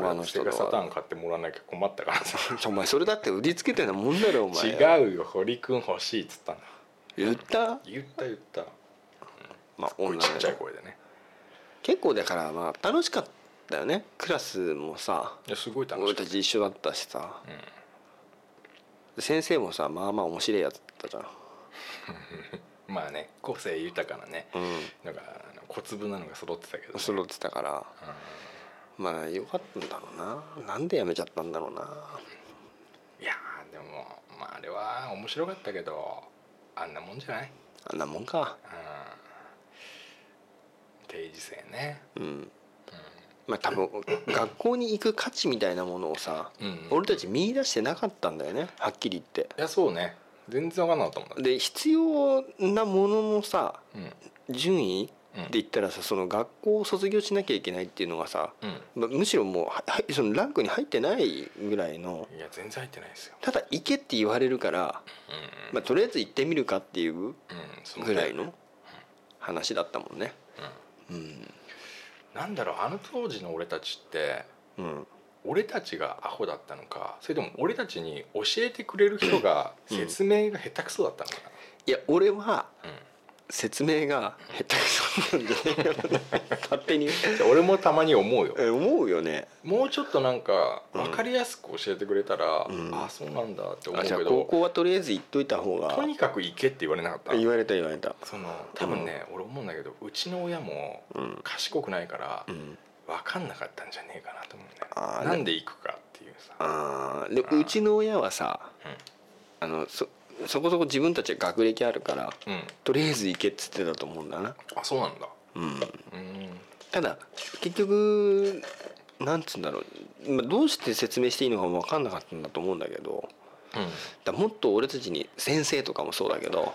他の人とセガサタン買ってもらわなきゃ困ったからさ。お前それだって売りつけてなもんだろお前。違うよ。堀君欲しいっつったんだ。言った？言った言った。まあこういう女のちっちゃい声でね。結構だからまあ楽しかったよね。クラスもさ。いやすごい楽し俺かった。ち一緒だったしさ、先生もさまあまあ面白いやつだったじゃん。まあね個性豊かなね、うなんか小粒なのが揃ってたけど、ん揃ってたからまあよかったんだろうな。なんでやめちゃったんだろうな。いやーでもまああれは面白かったけどあんなもんじゃない。あんなもんか。うん。定時制ね。うん。まあ多分 学校に行く価値みたいなものをさ、うん。俺たち見出してなかったんだよね。はっきり言っいやそうね。全然分かんなかったもんで必要なもののさうん。順位うんで言ったらさその学校を卒業しなきゃいけないっていうのがさ、うん。まあむしろもうははそのランクに入ってないぐらいのいや全然入ってないですよ。ただ行けって言われるから、うん。まあ、とりあえず行ってみるかっていうぐらいの話だったもんね。うん。なんだろうあの当時の俺たちってうん。俺たちがアホだったのかそれとも俺たちに教えてくれる人が説明が下手くそだったのかいや俺はな、説明が下手くそなんじゃないかな勝手に。うん俺もたまに思うよ。え思うよね。もうちょっとなんか分かりやすく教えてくれたら、うん。あそうなんだって思うあじゃあけど高校はとりあえず行っといた方が。とにかく行けって言われなかった？言われた言われた。その多分ね、俺思うんだけどうちの親もうん。賢くないからうん。分かんなかったんじゃねえかなと思うんだよなんで行くかっていうさ。あーでうちの親はさあのそそこそこ自分たちは学歴あるからうん、うん、とりあえず行けっつってたと思うんだな。あそうなんだ。うん。うん。ただ結局なんつうんだろう、まあ、どうして説明していいのかも分かんなかったんだと思うんだけどだからもっと俺たちに先生とかもそうだけど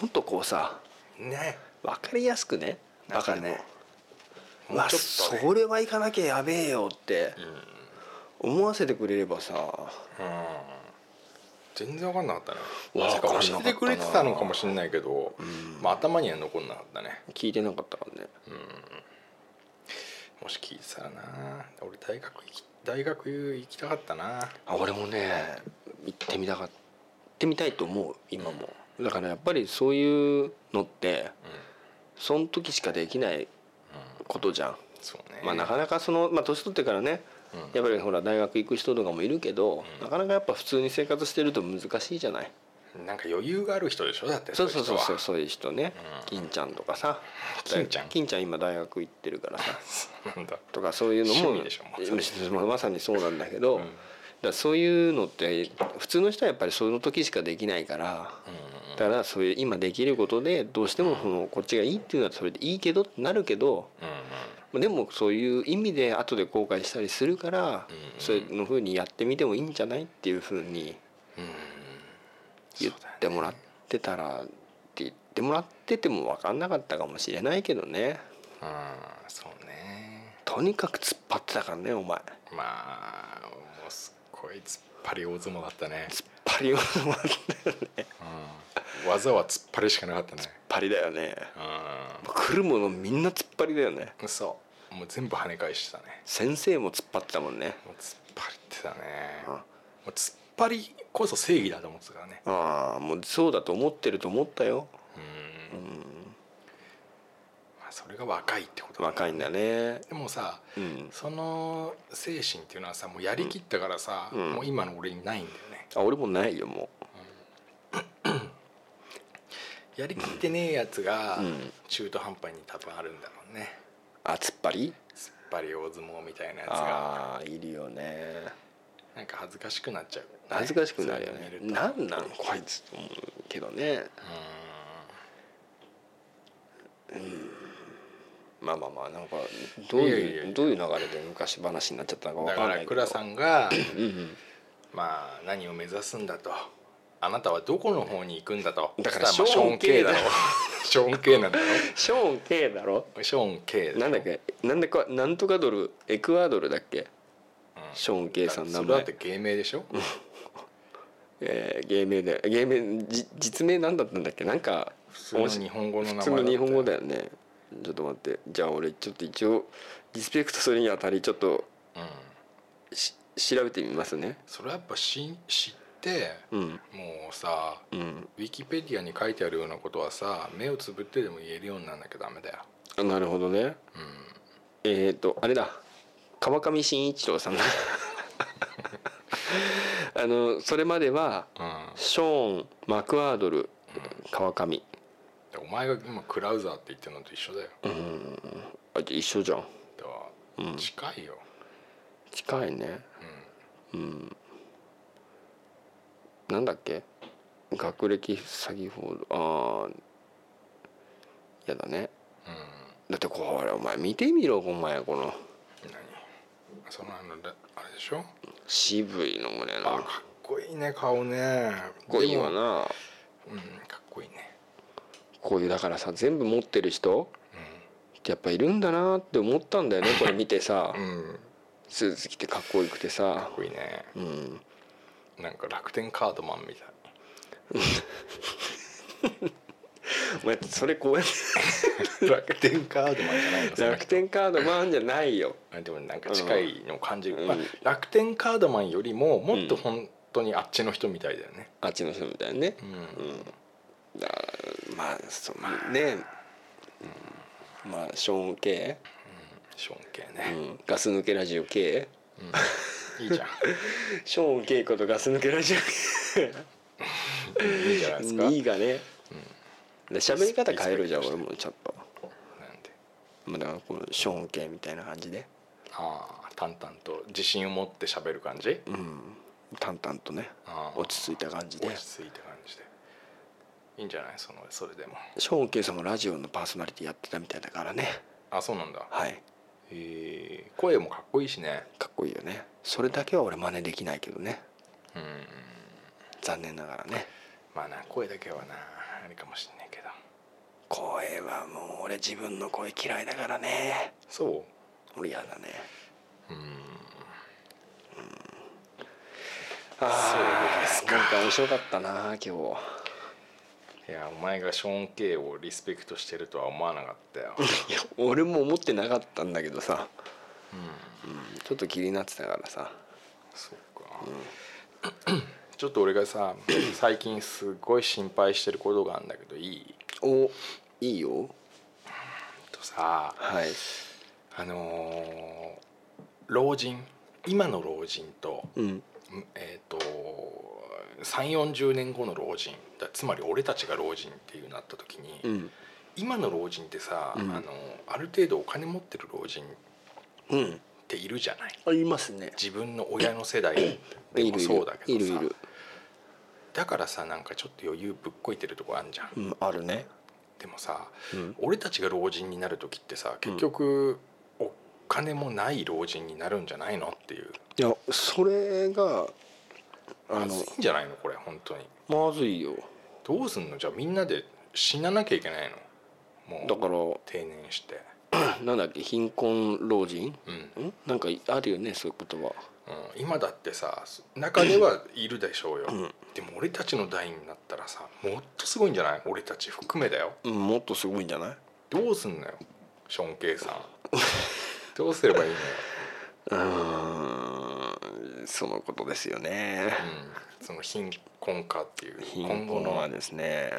もっとこうさうんね。分かりやすくねバカでももうわそれは行かなきゃやべえよってうん。思わせてくれればさうん全然分かんなかったね教えてくれてたのかもしれないけど、ん。まあ、頭には残んなかったね。聞いてなかったからね。もし聞いてたらな。俺大学行き大学行きたかったな。あ俺もね行ってみたか行ってみたいと思う今も。だからやっぱりそういうのってその時しかできないことじゃん。そうね。まあなかなかそのまあ年取ってからねうんやっぱりほら大学行く人とかもいるけど、なかなかやっぱ普通に生活してると難しいじゃない？なんか余裕がある人でしょ？だってそうそうそうそううそういう人ね、うん。金ちゃんとかさ。金ちゃん。金ちゃん今大学行ってるからさ。とかそういうのもまさにそうなんだけど、うん。だそういうのって普通の人はやっぱりその時しかできないから、うんだからそういう今できることでどうしてもそのこっちがいいっていうのはそれでいいけどってなるけどうん。でもそういう意味で後で後悔したりするからうんそういうのふうにやってみてもいいんじゃないっていうふうに言ってもらってたらって言ってもらってても分かんなかったかもしれないけどね。うん。そうね。とにかく突っ張ってたからねお前。まあもうすっごい突っ張り大相撲だったね、突っ張りを突っうん、技は突っ張りしかなかったね。張りだよね。う来るものみんな突っ張りだよね。んそうもう全部跳ね返してたね。先生も突っ張ってたもんね。もう突っ張りってたね。うんもう突っ張りこそ正義だと思ってたからね。ああもうそうだと思ってると思ったよ。うん。まあそれが若いってことだね。若いんだね。でもさうん。その精神っていうのはさもうやりきったからさ、うん。もう今の俺にないんだよね。あ俺もないよもやりきってねえやつがうん。中途半端に多分あるんだろうね。うあ突っ張り？突っ張り大相撲みたいなやつが。ああいるよね。なんか恥ずかしくなっちゃう、恥ずかしくなるよね。そういうの見ると。なんなんこいつと思うけどねまあまあまあなんかどういうどういう流れで昔話になっちゃったのかうんだわかんないけど。から倉さんがまあ何を目指すんだと。あなたはどこの方に行くんだと。だからショーン K だろ。ショーン K なんだろ。ショーン K だろ。ショーン K でしょなんだっけ？なんでかなんとかドルエクアドルだっけ？うん。ショーン K さん名前。それだって芸名でしょ？えー芸名で。芸名じ実名なんだったんだっけ？なんか普通の日本語の名前普通の日本語だよ、よねちょっと待って。じゃあ俺ちょっと一応リスペクトするにあたりちょっとうん、し調べてみますね。それはやっぱし知ってうん。もうさうん。ウィキペディアに書いてあるようなことはさ目をつぶってでも言えるようにならなきゃダメだよ。あなるほどね。うん。えっ、とあれだ。川上慎一郎さんだ。あのそれまではうん。ショーン・マクアードル川上でお前が今クラウザーって言ってるのと一緒だよ。うん。あじゃあ一緒じゃん。だからうん近いよ、近いね。うん。なんだっけ？学歴詐欺法ああやだね。うん。うん、だってこれお前見てみろお前この。何？そのあのだあれでしょ？渋いのもねあなんか。かっこいいね顔ね。かっこいいわな。うんかっこういうだからさ全部持ってる人ってやっぱいるんだなって思ったんだよね これ見てさ。うん、うん、スーツ着てかっこよくてかさっこいいね。うん。なんか楽天カードマンみたい。お前それこうやって。楽天カードマンじゃないの楽天カードマンじゃないよ。あでもなんか近いのを感じ。る、うん。まあ、楽天カードマンよりももっと本当にあっちの人みたいだよね。あっちの人みたいにねうん、だからまあそうね、まあショーン系、ショーン系うね、ん、ガス抜けラジオ系いいじゃん。ショーン系ことガス抜けラジオいいじゃないですか。系いいがね、で喋り方変えるじゃん俺もちょっと、なんで？まあ、だからこのショーン系みたいな感じで。ああ淡々と自信を持って喋る感じ？うん。淡々とね。ああ落ち着いた感じで。落ち着いた感じ。でいいんじゃない？そのそれでも。ショーン系さんもラジオのパーソナリティやってたみたいだからね。あそうなんだ。はい。えー、声もかっこいいしね。かっこいいよねそれだけは俺真似できないけどね。うん。残念ながらね。まあな声だけはなあれかもしんないけど。声はもう俺自分の声嫌いだからね。そう？俺嫌だね。うん。ああそうですか。なんか面白かったな今日いやお前がショーン・ケイをリスペクトしてるとは思わなかったよ、いや俺も思ってなかったんだけどさ、うん、うん、ちょっと気になってたからさ。そうか、ちょっと俺がさ最近すごい心配してることがあるんだけどいい？おいいよ。とさはい。あのー老人？今の老人と,、うん。えー、と3 4 0年後の老人だつまり俺たちが老人っていうなった時に、うん。今の老人ってさ、うん。あのある程度お金持ってる老人っうん。ているじゃない？ありますね。自分の親の世代でもいるいるそうだけどさ。いるいる。だからさなんかちょっと余裕ぶっこいてるとこあんじゃん、うん、あるね。でもさうん。俺たちが老人になる時ってさ結局、お金もない老人になるんじゃないの？っていう。いやそれがまずいんじゃないのこれ本当に。まずいよ。どうすんの？じゃあみんなで死ななきゃいけないの？もうだから定年して。なんだっけ？貧困老人？うん、ん？なんかあるよねそういう言葉うん、今だってさ中ではいるでしょうよ、ん。でも俺たちの代になったらさもっとすごいんじゃない？俺たち含めだよ。うんもっとすごいんじゃない？どうすんのよ？ショーン・ケイさん。どうすればいいのよ、うーんそのことですよね。うん、その貧困化っていう。貧困はですね。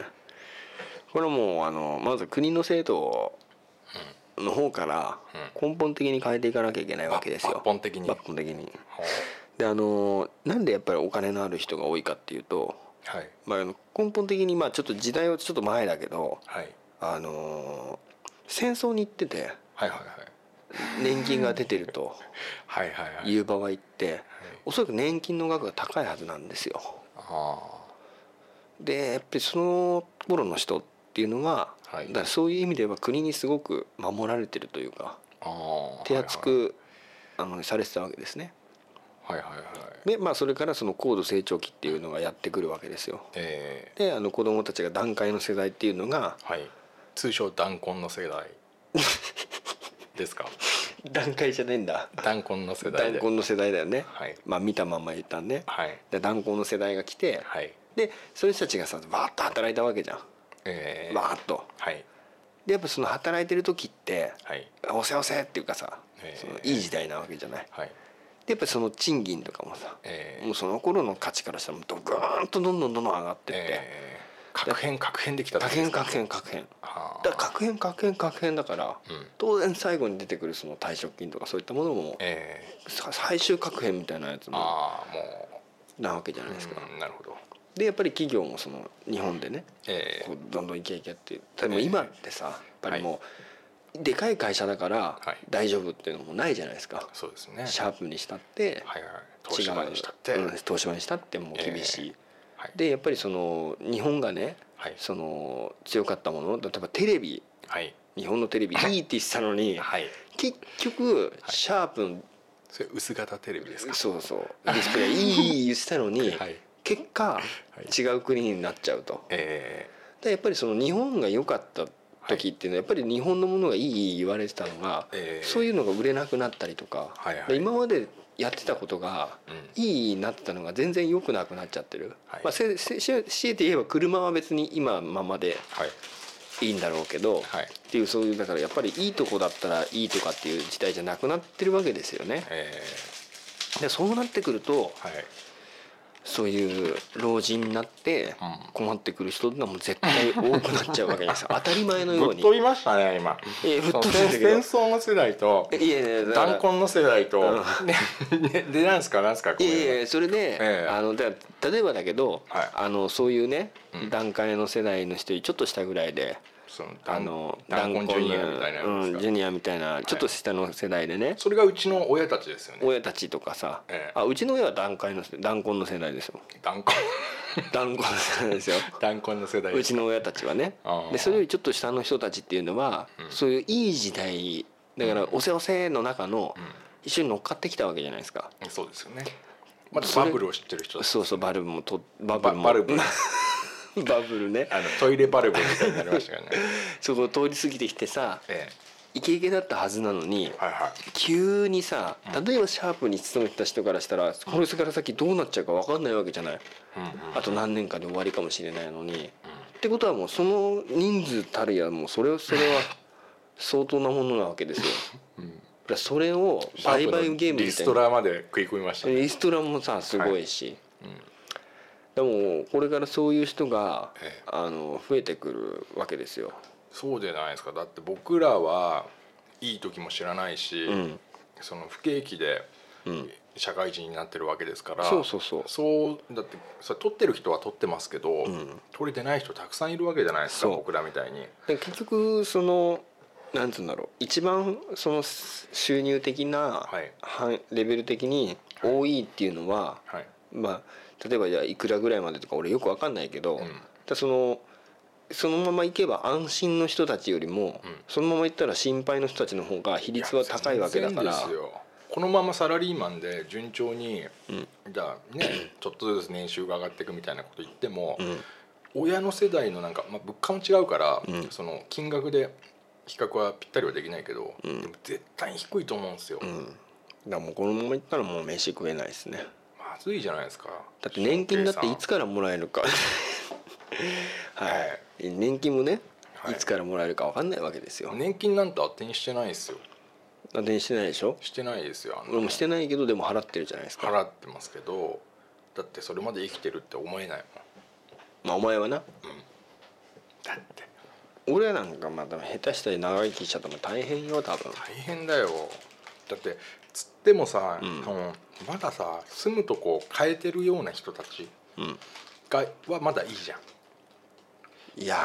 これはもうあのまず国の制度の方から根本的に変えていかなきゃいけないわけですよ。抜本的に。抜本的に。ほであのなんでやっぱりお金のある人が多いかっていうと、うはい。まあ、根本的にまあちょっと時代はちょっと前だけどはい。あの戦争に行っててはいはいはい。年金が出てると はいはいはい。いう場合っておそらく年金の額が高いはずなんですよ。あでやっぱりその頃の人っていうのは、はい。だからそういう意味では国にすごく守られてるというか手厚く、あのされてたわけですね。はいはいはい。はいでまあそれからその高度成長期っていうのがやってくるわけですよ。えであの子供たちが団塊の世代っていうのがー、はい。通称弾痕の世代ですか？団塊じゃねえんだ。弾痕の世代で。団塊の世代だよね。はい。まあ見たまんま言ったんね。はい。で団塊の世代が来て、はい。でそういう人たちがさバーッと働いたわけじゃん。えー、バーッと。はい。でやっぱその働いてる時ってはい。おせおせっていうかさ、えー。そのいい時代なわけじゃない。はい。でやっぱりその賃金とかもさ、えー。もうその頃の価値からしたらもうドグーンとどんどんどんどん上がってって、えー、確変確変できた確変確変確変。はあだから確変確変確変だから、うん。当然最後に出てくるその退職金とかそういったものも、えさ最終確変みたいなやつー、もなわけじゃうないですか。うんなるほど。でやっぱり企業もその日本でねえこうどんどんいけいけってでも今ってさやっぱりもう、でかい会社だからはい。大丈夫っていうのもないじゃないですか。ー、、そうですね。シャープにしたって、はいはい東芝にしたって、うん東芝にしたってもう厳しい、はい。でやっぱりその日本がねはい。その強かったもの例えばテレビ。はい。日本のテレビ いいって言ってたのにはい。結局シャープのそれ薄型テレビですか？そうそう。ディスプレイいい言ってたのに はい。結果い。違う国になっちゃうと。えでやっぱりその日本が良かった時っていうのはやっぱり日本のものがいい言われてたのがえーそういうのが売れなくなったりとか。はいはい。で今までやってたことがうん。いいなってたのが全然良くなくなっちゃってる、はい。まあ、せせし強いて言えば車は別に今ままではい。いいんだろうけど、はい。っていうそういうだからやっぱりいいとこだったらいいとかっていう時代じゃなくなってるわけですよね。えでそうなってくるとー、はいそういう老人になってうん。困ってくる人がもう絶対多くなっちゃうわけですよ。当たり前のように。ぶっ飛びましたね今。いやぶっ飛んだけど。戦争の世代と弾痕の世代と、うねねでなんですかなんですかこれいやいやそれで、ええ。あのだ例えばだけど、はい。あのそういうね、うん。段階の世代の人よりちょっと下ぐらいでそのあの弾痕ジュニアみたいなやつうん、ジュニアみたいなちょっと下の世代でね、それがうちの親たちですよね。親たちとかさ、ええ。あうちの親は段階の弾痕の世代ですよ。弾痕弾痕の世代ですよ。弾痕の世代うちの親たちはね。ああ。でそれよりちょっと下の人たちっていうのは、うん。そういういい時代だからおせおせの中のうん。一緒に乗っかってきたわけじゃないですか、そうですよね。まだバブルを知ってる人そうそうバルブもとバブルも。ババルブ バブルね。あのトイレバルブみたいになりましたからね。そこを通り過ぎてきてさえイケイケだったはずなのにえはいはい。急にさ例えばシャープに勤めてた人からしたらこれから先どうなっちゃうか分かんないわけじゃない？うんうんあと何年かで終わりかもしれないのに。ってことはもうその人数たるやもうそれはそれは 相当なものなわけですよ。うん。それを売買ゲームみリストたいなラまで食い込みましたね。リストラもさすごいし、うんでもこれからそういう人がええ。あの増えてくるわけですよ。そうじゃないですか。だって僕らはいい時も知らないし、うん。その不景気でうん、社会人になってるわけですからそうそうそう。そうだってさ取ってる人は取ってますけど、ん。取れてない人たくさんいるわけじゃないですかそう。僕らみたいに。で結局そのなんつうんだろう。一番その収入的な、はい。はレベル的に多いっていうのは、はい。まあ例えばじゃあいくらぐらいまでとか俺よくわかんないけど、ん。だそのそのまま行けば安心の人たちよりも、うん。そのまま行ったら心配の人たちの方が比率は高いわけだから。このままサラリーマンで順調に、ん。じゃあね ちょっとずつ年収が上がっていくみたいなこと言っても、ん。親の世代のなんか、まあ、物価も違うから、ん。その金額で比較はぴったりはできないけど、ん。でも絶対に低いと思うんですよ、うん。だからもうこのまま行ったらもう飯食えないですねまずいじゃないですか。だって年金だっていつかからもらえるか。はい。年金もね、はい。い、つからもらえるかわかんないわけですよ。年金なんて当てにしてないですよ。当てにしてないでしょ？してないですよ俺もしてないけどでも払ってるじゃないですか。払ってますけどだってそれまで生きてるって思えないもん。まあお前はな。だって。俺なんかまた下手したり長生きしちゃったら大変よ多分。大変だよ。だってつってもさ、ん。そのまださ住むとこを変えてるような人たちうん。がはまだいいじゃん。いや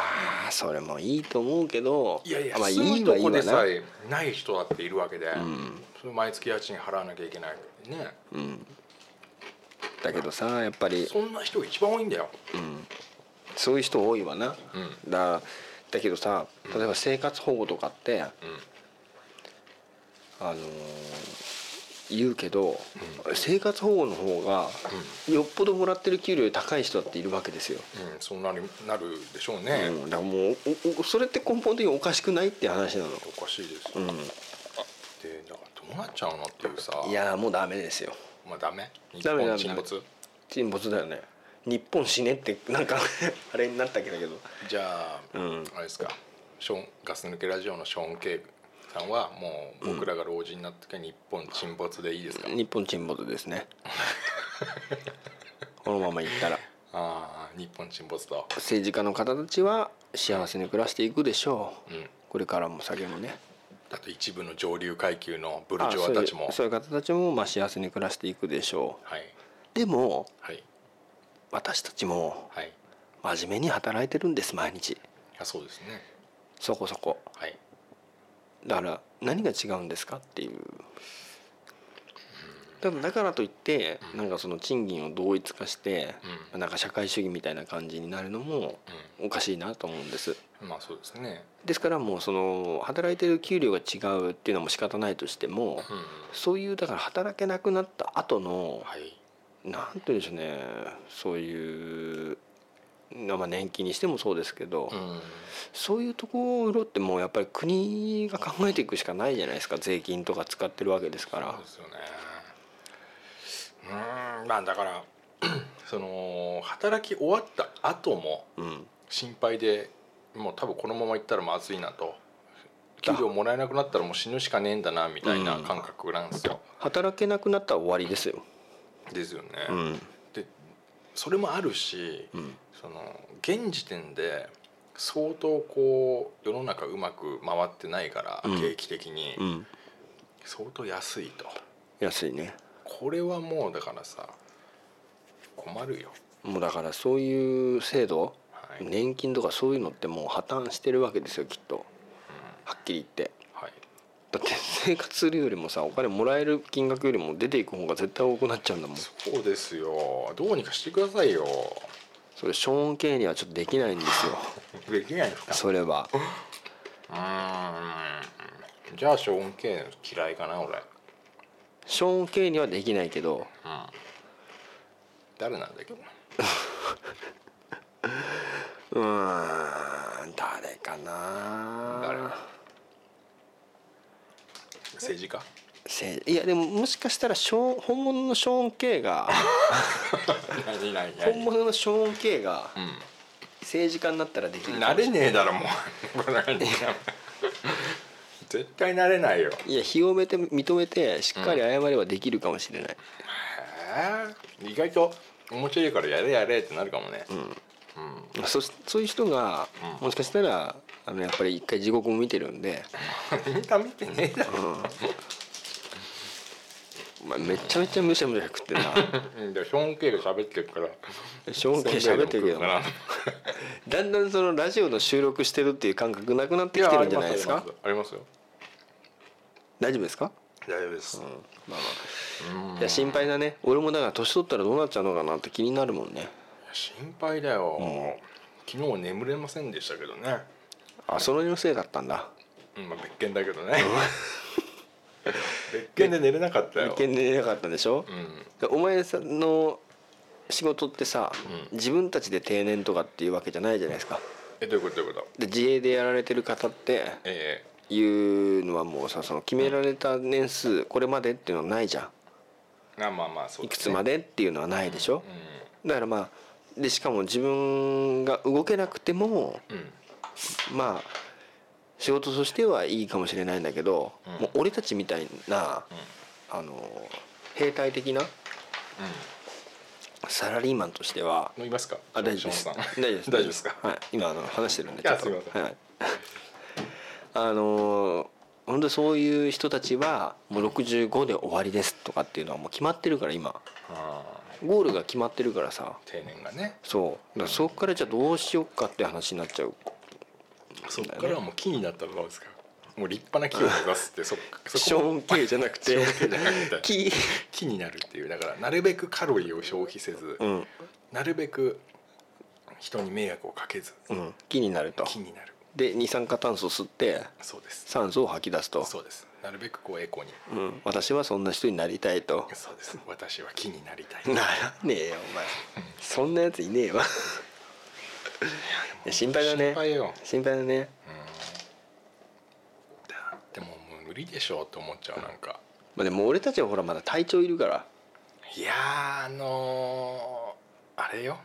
ーそれもいいと思うけどいやいや、まあい住むいはいいわとこでさな。えない人だっているわけで、ん。それ毎月家賃払わなきゃいけないね。うん。だけどさやっぱりそんな人が一番多いんだよ。そういう人多いわな、うん。だだけどさ例えば生活保護とかって、あのー言うけど、生活保護の方がよっぽどもらってる給料より高い人だっているわけですよ、うん、そうなるなるでしょうね、うん、だからもうそれって根本的におかしくないって話なの、おかしいですよ、うん、でだからどうなっちゃうのっていうさ。いやーもうダメですよ。まあダメ？日本沈没？沈没だよね。日本死ねってなんか あれになったけど。じゃあ、うん。あれですか。ショーンガス抜けラジオのショーン・ケイさん。はもう僕らが老人になった時は日本沈没でいいですか、日本沈没ですねこのままいったら。ああ日本沈没と。政治家の方たちは幸せに暮らしていくでしょう、うん。これからも先もね。あと一部の上流階級のブルあジョワたちも。そういう方たちもまあ幸せに暮らしていくでしょはい、うでもはい。私たちもはい。真面目に働いてるんです毎日。あそうですね。そこそこ。はいだから何が違うんですかっていう。ただだからといってなんかその賃金を同一化してなんか社会主義みたいな感じになるのもおかしいなと思うんです。うんまあそうですね。ですからもうその働いてる給料が違うっていうのはもう仕方ないとしてもうん。そういうだから働けなくなった後のはい。なんて言うんでしょうねそういうまあ年金にしてもそうですけど、うん。そういうところってもうやっぱり国が考えていくしかないじゃないですか税金とか使ってるわけですから。そうですよね。うん。まあだから その働き終わった後もうん。心配でもう多分このままいったらまずいなと。給料もらえなくなったらもう死ぬしかねえんだなみたいな感覚なんですよ、働けなくなったら終わりですよ、ですよね、うん。でそれもあるし、うんその現時点で相当こう世の中うまく回ってないから、うん。景気的に。うん、相当安いと。安いね。これはもうだからさ困るよ。もうだからそういう制度、はい。年金とかそういうのってもう破綻してるわけですよきっと。はっきり言って。はいだって生活するよりもさお金もらえる金額よりも出ていく方が絶対多くなっちゃうんだもん。そうですよ。どうにかしてくださいよ。それショーン・ケイにはちょっとできないんですよ。できないですか？それは。うーん。じゃあショーン・ケイン嫌いかな俺。うんショーン・ケイにはできないけど。誰なんだけど うーん誰かな誰？政治家？せいやでももしかしたらショーン本物のショーン・ケイが 本物のショーン・ケイがうん。政治家になったらできるなれねえだろもう。絶対なれないよ。いや日をめて認めてしっかり謝ればできるかもしれない、へえ。意外と面白いからやれやれってなるかもねそそういう人が、うん。もしかしたらあのやっぱり一回地獄も見てるんで、みんな見てねえだろ。お前めちゃめちゃむしゃむしゃ食ってんな。うん。でショーン・ケイが喋ってるから。ショーン・ケイ喋ってるけど。だんだんそのラジオの収録してるっていう感覚なくなってきてるんじゃないですか？ありますよ。大丈夫ですか、大丈夫です。うん、まあまあ。うん。いや心配だね。俺もだから年取ったらどうなっちゃうのかなって気になるもんね心配だよ、昨日は眠れませんでしたけどね、あそのせいだったんだ。うんまあ、別件だけどね。別件で寝れなかったよ。一見で寝なかったでしょ？う、ん。お前さんの仕事ってさ、うん。自分たちで定年とかっていうわけじゃないじゃないですか。えどういうこと？どういうこと？で自営でやられてる方ってえいうのはもうさその決められた年数これまでっていうのはないじゃえあまあまあそんうだね。いくつまでっていうのはないでしょ？うだからまあでしかも自分が動けなくてもんうん。まあ仕事としてはいいかもしれないんだけど、うん。もう俺たちみたいなあの兵隊的なサラリーマンとしては飲みますか？あ大丈夫です。大丈夫です。大丈夫ですか？はい。今あの話してるんでちょっと。はい。あのー本当にそういう人たちはもう65で終わりですとかっていうのはもう決まってるから今。あゴールが決まってるからさ。ー定年がね。そう。だからそこからじゃあどうしようかって話になっちゃう。そっからはもう木になったらどうですか。もう立派な木を目指すってそっそショー系じゃなくて。木。木になるっていう。だからなるべくカロリーを消費せず、うん。なるべく人に迷惑をかけずうん。木になると。木になる。で二酸化炭素吸ってそうです。酸素を吐き出すと。そうですなるべくこうエコに。うん、私はそんな人になりたいと。そうです。私は木になりたい。ならねえよお前。そんなやついねえわ。心配だね。心配よ。心配だね。でももう無理でしょうって思っちゃうなんか。まあでも俺たちはほらまだ体調いるから。いやーあのー、あれよ。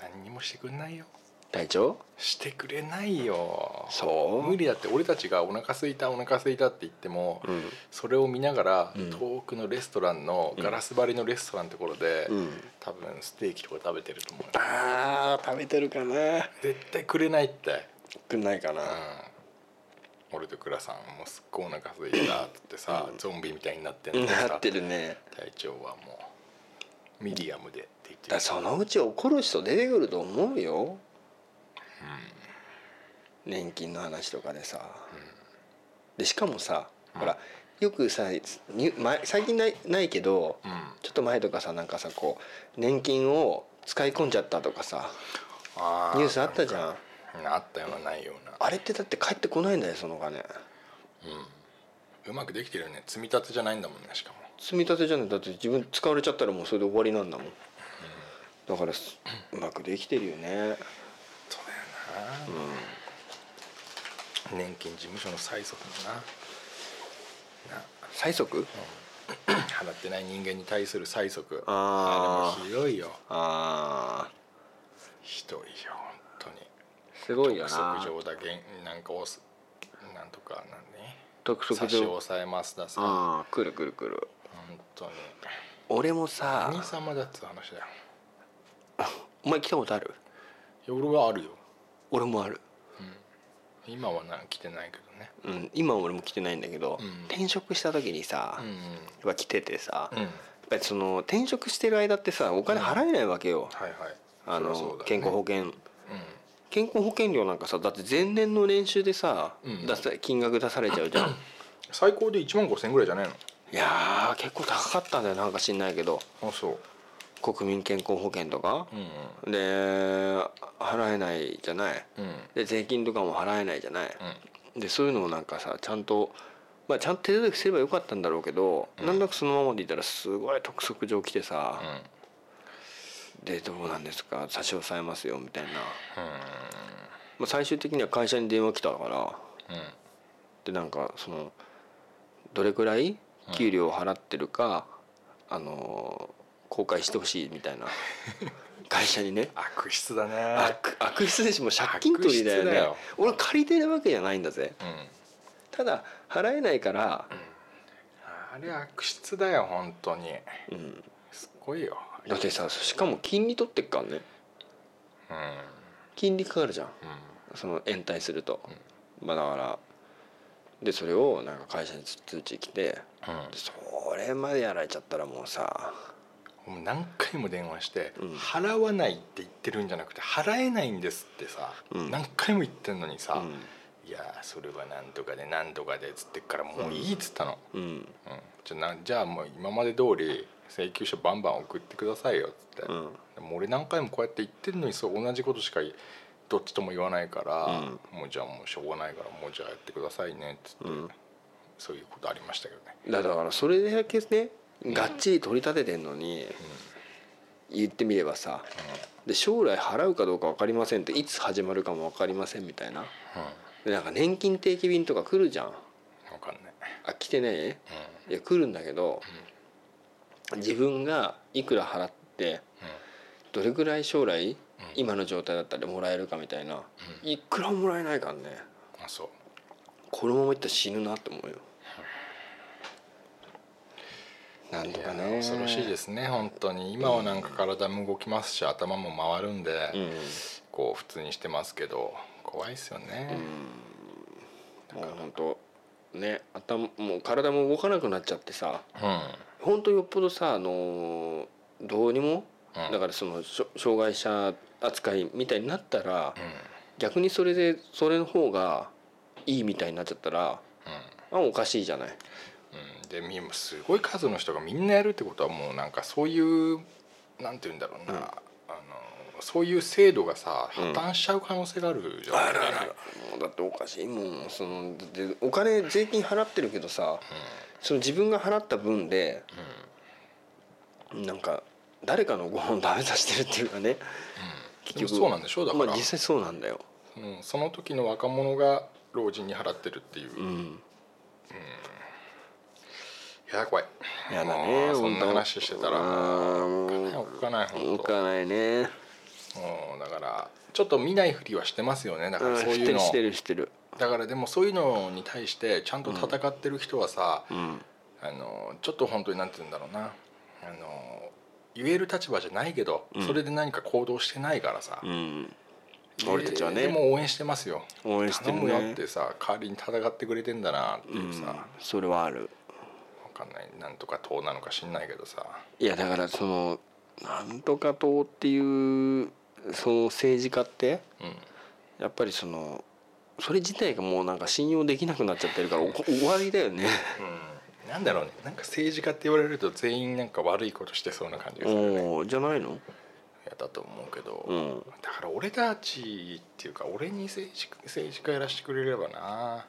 何にもしてくれないよ体調してくれないよ。そう？無理だって俺たちがお腹空いたお腹空いたって言っても、うん。それを見ながら、うん。遠くのレストランのガラス張りのレストランのところで、うん。多分ステーキとか食べてると思うあー食べてるかな。絶対くれないって、くんないかな。うん、俺と倉さんもうすっごいお腹空いたっつってさ、ゾンビみたいになってんのなってるね。体調はもうミディアムでって言ってだそのうち怒る人出てくると思うよ、年金の話とかでさ、でしかもさ、ほらよくさ最近ないないけど、うん。ちょっと前とかさなんかさこう年金を使い込んじゃったとかさあニュースあったじゃん。あったようなないような。あれってだって帰ってこないんだよそのお金。うまくできてるよね。積み立てじゃないんだもんねしかも。積み立てじゃない。だって自分使われちゃったらもうそれで終わりなんだもん。だからすうまくできてるよねそうだよな、年金事務所の催促もな。な。催促？払ってない人間に対する催促。あー。あれもひどいよ。あひどいよ本当に。ーすごいよ督な促状だけなんか押すなんとかなんね。督促押さえますださ。ああ来る来る来る。本当に。俺もさ。何様だっつう話だよ。お前来たことある？いや俺はあるよ俺もある。今はな来てないけどね。うん。今俺も来てないんだけど、うん。転職した時にさ、うんやっぱ来ててさ、うん、うん、やっぱりその転職してる間ってさお金払えないわけよ、はいはい。あの、ね。健康保険。う健康保険料なんかさだって前年の年収でさ、うん出さ金額出されちゃうじゃん。ん 最高で1万5000円ぐらいじゃないの？いやー結構高かったんだよなんか知んないけど。あそう国民健康保険とか？う、んで払えないじゃない？うん。うんで税金とかも払えないじゃない、うん。でそういうのをなんかさちゃんとまあちゃんと手続きすればよかったんだろうけど、なんだかそのままでいたらすごい督促状来てさ、でどうなんですか？差し押さえますよみたいな、まあ、最終的には会社に電話来たからうん。うんでなんかそのどれくらい？給料を払ってるか、あの公開してほしいみたいな。会社にね。悪質だね。悪悪質でしもう借金取りだよね。俺借りてるわけじゃないんだぜ。うん。ただ払えないから、あれ悪質だよ本当に。うん、すごいよ。だってさしかも金利取ってっからね。うん。金利かかるじゃん。うん。その延滞すると、まあだから。でそれをなんか会社に通知来て。それまでやられちゃったらもうさもう何回も電話して、うん。払わないって言ってるんじゃなくて払えないんですってさ、うん。何回も言ってんのにさ、うん。いいやそれはなんとかでなんとかで」っつってっから「もういい」っつったの、うん。うん。じゃあなじゃあもう今まで通り請求書バンバン送ってくださいよっつって、も俺何回もこうやって言ってるのにそう同じことしかどっちとも言わないから、うん。もうじゃあもうしょうがないからもうじゃあやってくださいねっつって、うん。そういうことありましたけどね。だからそれだけねがっちり取り立ててんのに、言ってみればさ、で将来払うかどうか分かりませんっていつ始まるかも分かりませんみたいな。うん。でなんか年金定期便とか来るじゃん。分かんない、あ来てね？ういや来るんだけど、自分がいくら払ってどれぐらい将来、今の状態だったらもらえるかみたいな、いくらももらえないからね。ん、あそう。このままいったら死ぬなって思うよなんとかいねや恐ろしいですね本当に。今はなんか体も動きますし頭も回るんで、うん。こう普通にしてますけど怖いですよね、もう本当ね頭もう体も動かなくなっちゃってさうん。本当よっぽどさあのどうにも、うん。だからその障害者扱いみたいになったら、うん。逆にそれでそれの方がいいみたいになっちゃったらあおかしいじゃない。うん、でみすごい数の人がみんなやるってことはもうなんかそういうなんて言うんだろうな、あのそういう制度がさ破綻しちゃう可能性があるじゃない、もうだっておかしいもん。そのでお金税金払ってるけどさ、その自分が払った分で、なんか誰かのご飯食べさせてるっていうかね、でもそうなんでしょうだから。まあ実際そうなんだよ。うん、その時の若者が老人に払ってるっていう、いうんや怖い。やだねそんな話してたら。もううんおっかない本当。動かないね。もうだからちょっと見ないふりはしてますよね。だからそういうの、してるしてるだからでもそういうのに対してちゃんと戦ってる人はさ。うん。あのちょっと本当になんて言うんだろうな。あの言える立場じゃないけど、それで何か行動してないからさ、うん。俺たちはね。でも応援してますよ。応援してるね。頼むよってさ代わりに戦ってくれてんだなっていうさ、わそれはある。かんない。なんとか党なのか知んないけどさ。いやだからそのなんとか党っていうその政治家ってうん。やっぱりそのそれ自体がもうなんか信用できなくなっちゃってるから 終わりだよね。うん、なんだろうね。なんか政治家って言われると全員なんか悪いことしてそうな感じがするね。じゃないの？いやだと思うけど、うん。だから俺たちっていうか俺に政治政治家やらせてくれればな。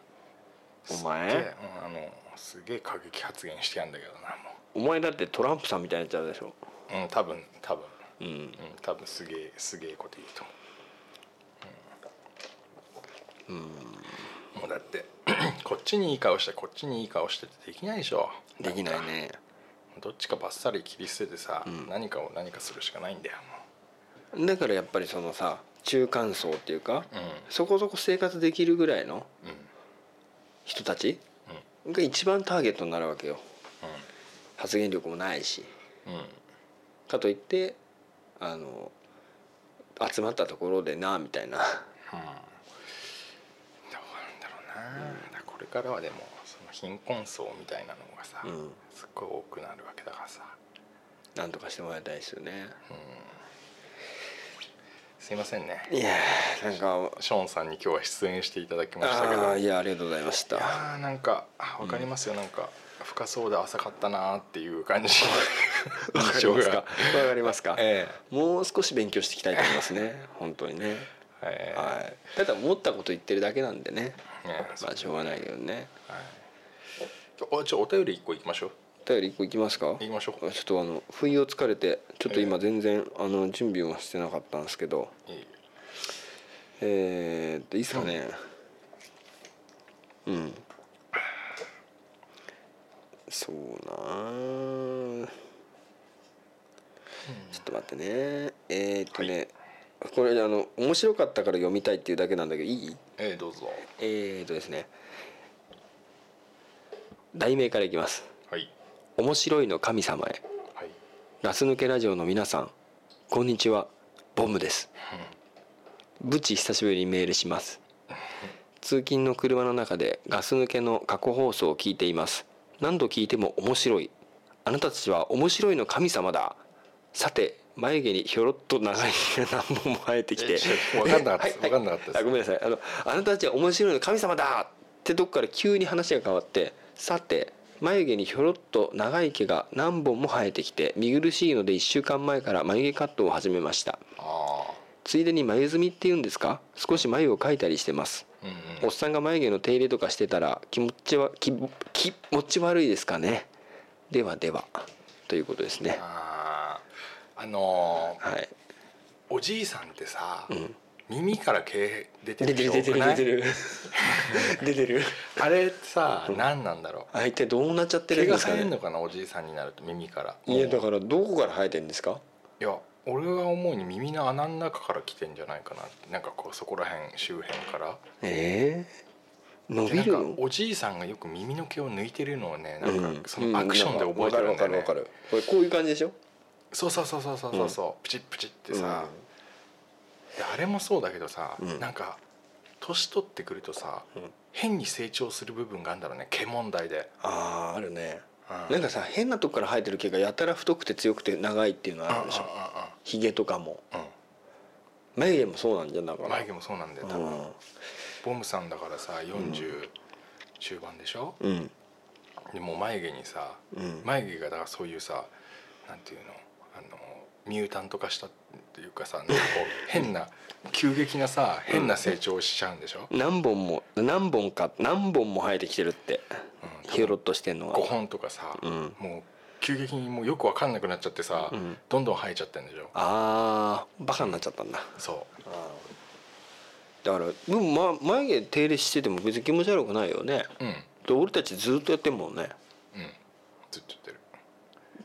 お前？うんあのすげえ過激発言してやんだけどなお前だってトランプさんみたいになっちゃうでしょ？もううん多分多分。うん。うん多分すげえすげえこと言うと思う、うん、もうだって こっちにいい顔してこっちにいい顔してってできないでしょ。できないね。どっちかバッサリ切り捨ててさ、ん。何かを何かするしかないんだよだからやっぱりそのさ中間層っていうか、もうそこそこ生活できるぐらいのうんうん。人たちが一番ターゲットになるわけよ。発言力もないし。うん。うんかといってあの集まったところでなみたいな。どうなんだろうな、だからこれからはでもその貧困層みたいなのがさ、うん。すっごい多くなるわけだからさ。なんとかしてもらいたいですよねすいませんね。いやーなんか。ショーンさんに今日は出演していただきましたけど。あーいやありがとうございました。いやーなんかあわかりますよ、なんか深そうで浅かったなーっていう感じ。わかりますか？わかりますか、えもう少し勉強していきたいと思いますね。本当にね。えええはい。ただ思ったこと言ってるだけなんでね。ね。まあしょうがないけどねおちょお便り一個いきましょう。お便り一個いきますか？行きましょう。ちょっとあの不意をつかれてちょっと今全然、あの準備もしてなかったんですけど。いいえー、っといいっすかね。うん、そうなあちょっと待ってね。えー、っとね、これあの面白かったから読みたいっていうだけなんだけどいい？ええどうぞ。えー、っとですね。題名からいきます。はい「面白いの神様へ」はい。ガス抜けラジオの皆さんこんにちは。ボムです。ブチ久しぶりにメールします。通勤の車の中でガス抜けの過去放送を聞いています。何度聞いても面白い。あなたたちは面白いの神様だ。さて眉毛にひょろっと長い毛が何本も生えてきて。分かんなかったですはい分かんなかったです。あごめんなさい。あのあなたたちは面白いの神様だってとこから急に話が変わってさて眉毛にひょろっと長い毛が何本も生えてきて見苦しいので1週間前から眉毛カットを始めました。あついでに眉墨っていうんですか？少し眉を描いたりしてます。あうんうん。おっさんが眉毛の手入れとかしてたら気持ちは気気持ち悪いですかね？ではでは。ということですね。あのーはい。おじいさんってさ、ん耳から毛出てる出てる出てる出てる出てる。あれさ、何なんだろう？あ一体どうなっちゃってる毛がんですかね？生えるのかな？おじいさんになると耳から。いやだからどこから生えてんですか？いや俺が思うに耳の穴の中から来てんじゃないかなって。なんかこうそこら辺周辺から。ええ伸でなんかびるのおじいさんがよく耳の毛を抜いてるのをねなうん。かそのアクションで覚えてるんだよね、わかるわかるわかる。これこういう感じでしょ？そうそうそうそうそうそう、プチップチッってさ、であれもそうだけどさ、うん。なんか年取ってくるとさ、うん。変に成長する部分があるんだろうね毛問題で、あああるね。うん。なんかさ変なとこから生えてる毛がやたら太くて強くて長いっていうのあるでしょ。ひげとかも。眉毛もそうなんじゃんだから。うん眉毛もそうなんだよ多分、ボムさんだからさ40中盤でしょ、うん。うんでもう眉毛にさ、うん。眉毛がだからそういうさなんていうの？あのミュータント化したっていうかさなんかこう変な急激なさ変な成長をしちゃうんでしょ、何本も何本か何本も生えてきてるって。うんひょろっとしてんのが5本とかさ、うん。もう急激にもうよく分かんなくなっちゃってさ、うん。どんどん生えちゃってんでしょ？あーバカになっちゃったんだ。そだからでも、ま、眉毛手入れしてても別に気持ち悪くないよね。ううん。で俺たちずっとやってんもんね。うん。ずっとやってる。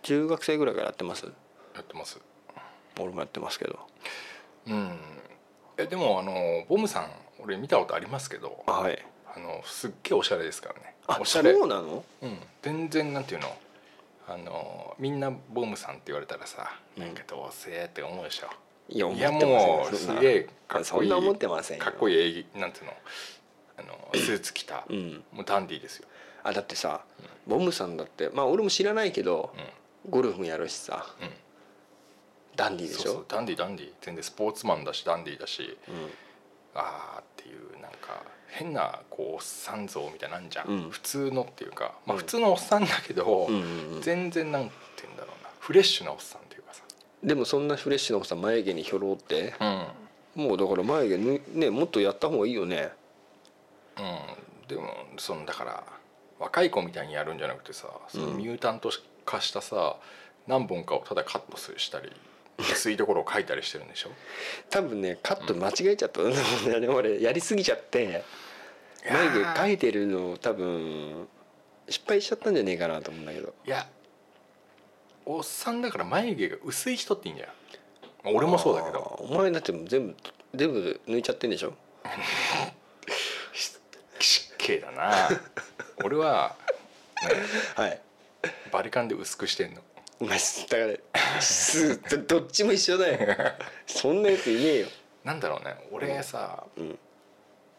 中学生ぐらいからやってます？やってます俺もやってますけど。うん。えでもあのボムさん俺見たことありますけどはい。あのすっげえおしゃれですからね。あおしゃれ。そうなの？うん、全然なんていうの？あのみんなボムさんって言われたらさ、うん。なんかどうせって思うでしょ。いや思いやもうすげえかっこいい。そんな思ってませんよ。かっこいいなんていうの？あのスーツ着た、うん。もうダンディーですよ、あだってさボムさんだってまあ俺も知らないけどうゴルフもやるしさ。んうん、ダンディーでしょ？ダンディーダンディー。全然スポーツマンだしダンディーだしうん。あーっていうなんか変なこうおっさん像みたいなんじゃん、うん。普通のっていうか、まあ、うん。普通のおっさんだけど、うん全然なんて言うんだろうな。フレッシュなおっさんっていうかさ、でもそんなフレッシュなおっさん眉毛にひょろってうん。もうだから眉毛ぬねもっとやった方がいいよね。うん、でもそのだから若い子みたいにやるんじゃなくてさそのうん。ミュータント化したさ、何本かをただカットするしたり薄いところを描いたりしてるんでしょ？多分ねカット間違えちゃったんだもんね。俺やりすぎちゃって眉毛描いてるの多分失敗しちゃったんじゃねえかなと思うんだけど。いやおっさんだから眉毛が薄い人っていいんじゃん。まあ俺もそうだけど。お前だって全部全部抜いちゃってんでしょ？失敬だな。俺は、ね、はい。バリカンで薄くしてんのお前だからすどどっちも一緒だよ。そんなやついねえよ。なんだろうね。俺さ、うん。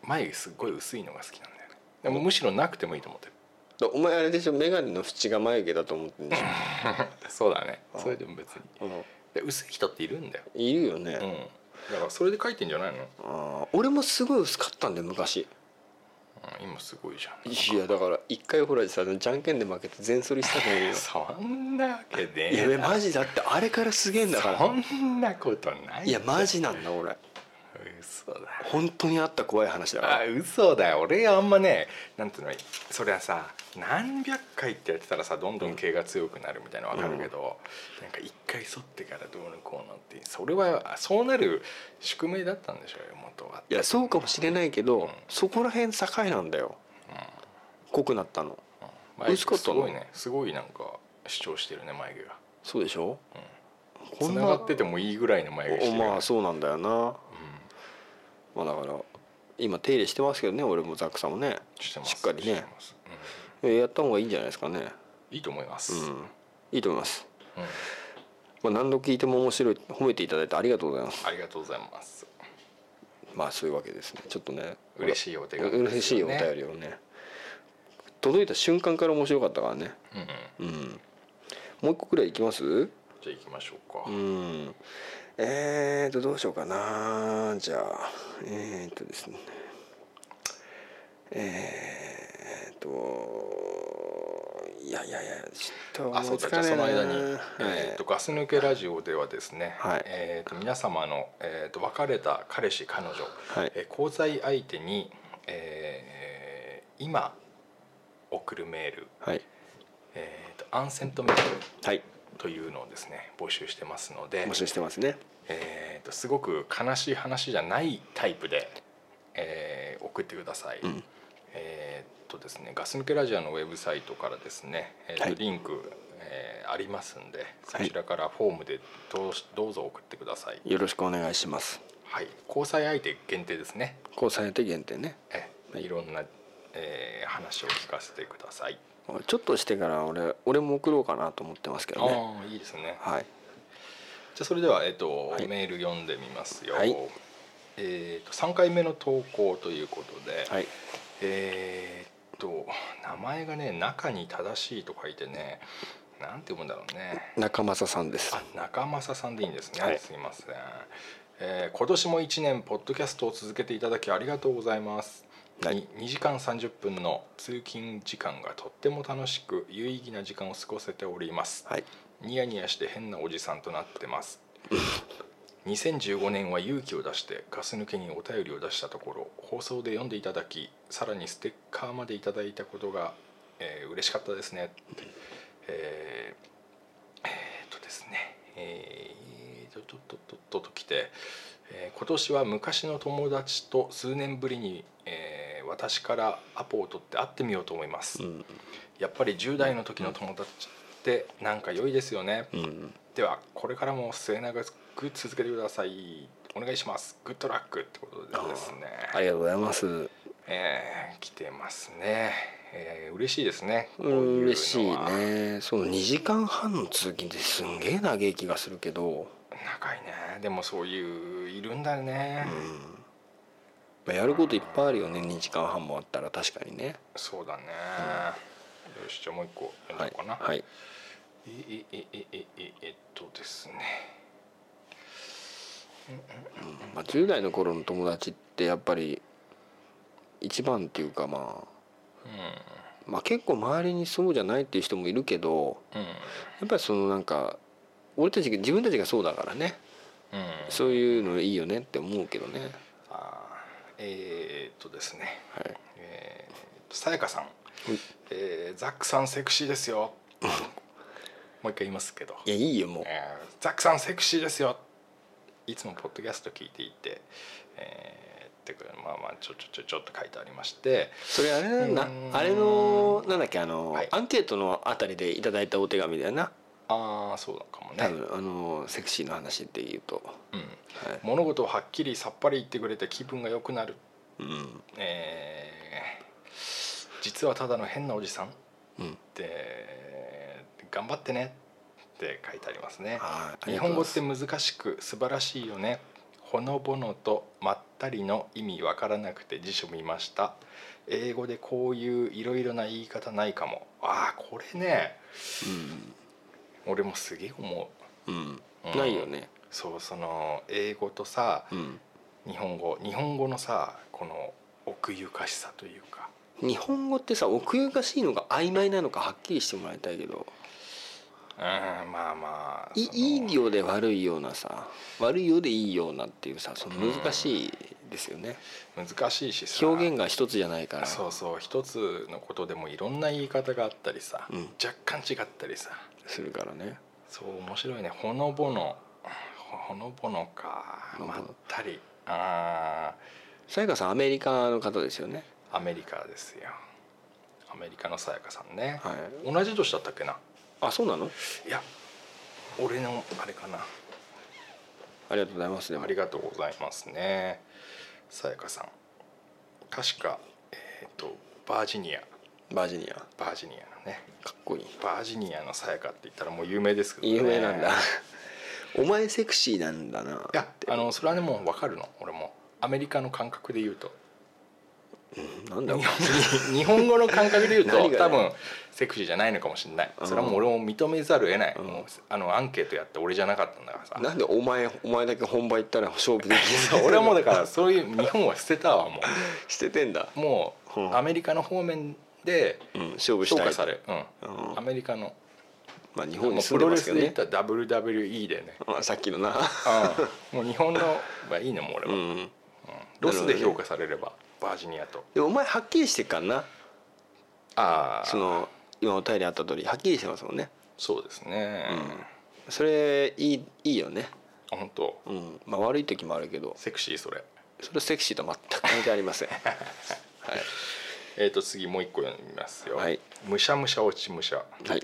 眉毛すっごい薄いのが好きなんだよね。でもむしろなくてもいいと思ってる。だお前あれでしょ眼鏡の縁が眉毛だと思ってんでし そうだね。それでも別に。ょ、うんで薄い人っているんだよ、いるよね、うん、だからそれで描いてんじゃないの、あー俺もすごい薄かったんで昔。うん、今すごいじゃん。いやだから一回ほらさじゃんけんで負けて全剃りしたのよ。そんなわけねいやマジだってあれからすげえんだから。そんなことないいやマジなんだ俺嘘だ。本当にあった怖い話だから。あ嘘だよ。俺あんまねなんていうのそれはさ何百回ってやってたらさどんどん毛が強くなるみたいなの分かるけど、なんか一回剃ってからどうのこうのってそれはそうなる宿命だったんでしょうよ元はいやそうかもしれないけど、うん。そこら辺境なんだよ、濃くなったの。眉薄かったすごいね。すごいなんか主張してるね眉毛が。そうでしょ、こつん。なながっててもいいぐらいの眉毛してる。おまあそうなんだよな、まあだから今手入れしてますけどね俺もザックさんもね。しっかりね。してます。えやった方がいいんじゃないですかね。うんいいと思います、うん。いいと思います、うん。まあ、何度聞いても面白い褒めていただいてありがとうございます。ありがとうございます。まあそういうわけですね。ちょっとね。嬉しいお手紙う嬉しいお便りをね。届いた瞬間から面白かったからね。うんうん。うん。もう一個くらいいきます？じゃあ行きましょうか、うんえーとどうしようかな。じゃあえーとですね。えーといやいやいやちょっとあそうだじゃあもその間に、はい。えー、とガス抜けラジオではですね、はい。えー、と皆様の、えー、と別れた彼氏彼女、はい。えー交際相手に、えー今送るメール、はい。えー、とアンセントメール。はいというのをですね募集してますので募集してますね。えー、とすごく悲しい話じゃないタイプで、えー送ってください。うん。えー、とですねガス抜けラジオのウェブサイトからですね、えーとはい。リンク、えーありますんでそちらからフォームでどうしどうぞ送ってください。よろしくお願いします。はい、交際相手限定ですね。交際相手限定ね。え。はい。いろんな、えー話を聞かせてください。ちょっとしてから俺俺も送ろうかなと思ってますけどね。ああいいですね。はい。じゃあそれでは、えっとはい。メール読んでみますよ。はい。えっと3回目の投稿ということで、はい。えーっと名前がね中に正しいと書いてねなんて読むんだろうね。中正さんです。あ中正さんでいいんですね、はい。すいません、えー今年も1年ポッドキャストを続けていただきありがとうございます、2時間30分の通勤時間がとっても楽しく有意義な時間を過ごせております、はい。ニヤニヤして変なおじさんとなってます。2015年は勇気を出してガス抜けにお便りを出したところ放送で読んでいただきさらにステッカーまでいただいたことが、えー嬉しかったですね。えーえーっとですね。えーとととととときて、えー今年は昔の友達と数年ぶりに、えー私からアポを取って会ってみようと思います、うん。やっぱり10代の時の友達ってなんか良いですよね、うん。ではこれからも末永く続けてください。お願いします。グッドラックってことでですね。ありがとうございます。えー来てますね、えー嬉しいですね。こうう嬉しいね。その2時間半の通勤ってすんげえ長い気がするけど、長いね。でもそういういるんだよね、まあ、やることいっぱいあるよね2時間半もあったら確かにね。そうだね、よしじゃあもう一個読んはいどうかな、はいえええええええっとですね。まあ、10代の頃の友達ってやっぱり一番っていうかまあまあ結構周りにそうじゃないっていう人もいるけどうんうん。やっぱりそのなんか俺たちが自分たちがそうだからね。うん。そういうのいいよねって思うけどね。あーえーっとですね。はい。えーさやかさん。い、えーザックさんセクシーですよ。もう一回言いますけど、いやいいよもう。えーザックさんセクシーですよ。いつもポッドキャスト聞いていて、えーまあまあちょちょちょちょっと書いてありまして。それあれなんだうん。あれのなんだっけあの、はい。アンケートのあたりでいただいたお手紙だよなああそうだかも多ね、分あのセクシーの話っていうと、うん、はい。物事をはっきりさっぱり言ってくれて気分が良くなる、うん。えー実はただの変なおじさん。っうん、て頑張ってね。って書いてありますね。日本語って難しく素晴らしいよね。ほのぼのとまったりの意味わからなくて辞書見ました。英語でこういういろいろな言い方ないかも。ああこれね俺もすげえ思う。うん、うん。ないよね。そうその英語とさうん。日本語日本語のさこの奥ゆかしさというか。日本語ってさ奥ゆかしいのが曖昧なのかはっきりしてもらいたいけど。うんまあまあいその。いいようで悪いようなさ悪いようでいいようなっていうさその難しいですよね、難しいしさ。表現が一つじゃないから。そうそう一つのことでもいろんな言い方があったりさ、うん。若干違ったりさするからね。そう面白いね。ほのぼの。ほのぼのか。まったり。あさやかさんアメリカの方ですよね。ーアメリカですよ。アメリカのさやかさんね、はい。同じ年だったっけな？あそうなの？いや俺のあれかな。ありがとうございますありがとうございますね。さやかさん。確かえっ、とバージニアバージニア。バージニアのね。かっこいい。バージニアのさやかって言ったらもう有名ですけどね。有名なんだ。お前セクシーなんだな。いやあのそれはねもう分かるの。俺も。アメリカの感覚で言うと。なんだろう。日本語の感覚で言う何がねと多分セクシーじゃないのかもしれない。それはもう俺も認めざるを得ない、もうあのアンケートやって俺じゃなかったんだからさ。なんでお前お前だけ本場行ったら勝負できそう俺はもうだからそういう日本は捨てたわも 捨ててんだ。うもううん。アメリカの方面でうん。勝負したい。評価される、うん。うん。アメリカのまあ日本に住んでプロレスますけどね。で言ったら WWE でね、あさっきのな。うん、もう日本のはいいねもう俺は、うん。ロスで評価されればバージニアと。でもお前はっきりしてっからな。ああ。その今お便りあった通りはっきりしてますもんね。そうですね、それいいいいよね。あ本当。うん。まあ悪い時もあるけど。セクシーそれ。それセクシーと全く関係ありません。はいえー、と次もう一個読みますよ、はい。むしゃむしゃ落ちむしゃ、はい。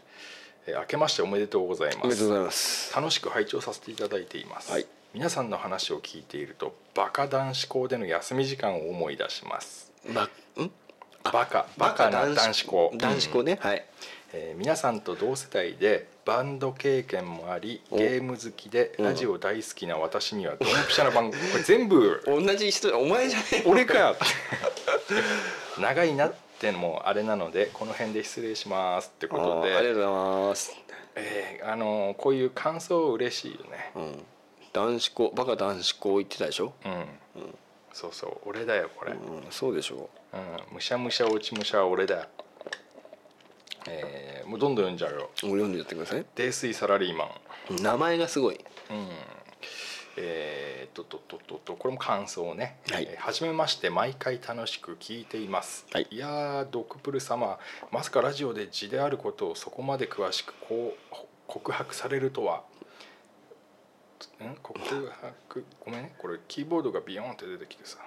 えー明けましておめでとうございます。おめでとうございます。楽しく拝聴させていただいています、はい。皆さんの話を聞いているとバカ男子校での休み時間を思い出します。ばん？バカバカな男子校。男子校ね。はい。えー皆さんと同世代でバンド経験もありお。ゲーム好きでうん。ラジオ大好きな私にはドンピシャな番組。これ全部。同じ人お前じゃねえ俺かよ 長いなってのもあれなのでこの辺で失礼しますってこあとで。ーありがとうございます。えーあのーこういう感想嬉しいよね。うん。男子校バカ男子校行ってたでしょ？うん、そうそう俺だよこれ、うんうんそうでしょむしゃむしゃ落ちむしゃは俺だ。よえーもうどんどん読んじゃうよ。もう読んでやってください。泥酔サラリーマン。名前がすごい。うんえー、とととととこれも感想ね、はい。えー初めまして毎回楽しく聞いています、はい。やードクプル様まさかラジオで字であることをそこまで詳しくこう告白されるとは。ん？告白？ごめんね。これキーボードがビヨーンって出てきてさ。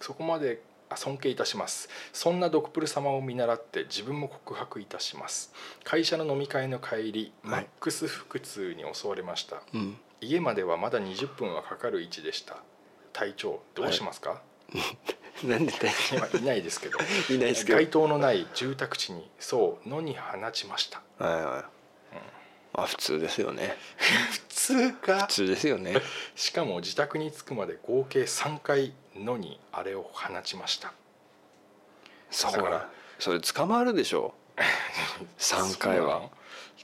そこまであ尊敬いたします。そんなドクプル様を見習って自分も告白いたします。会社の飲み会の帰り、マックス腹痛に襲われました、うん。家まではまだ20分はかかる位置でした。隊長どうしますか、なんでだよ今いないですけど。いないですけど。街灯のない住宅地にそう野に放ちました。はいはい。あ普通ですよね。普通か？普通ですよね。しかも自宅に着くまで合計3回野にあれを放ちました。そうだからそれ捕まるでしょ。3回は。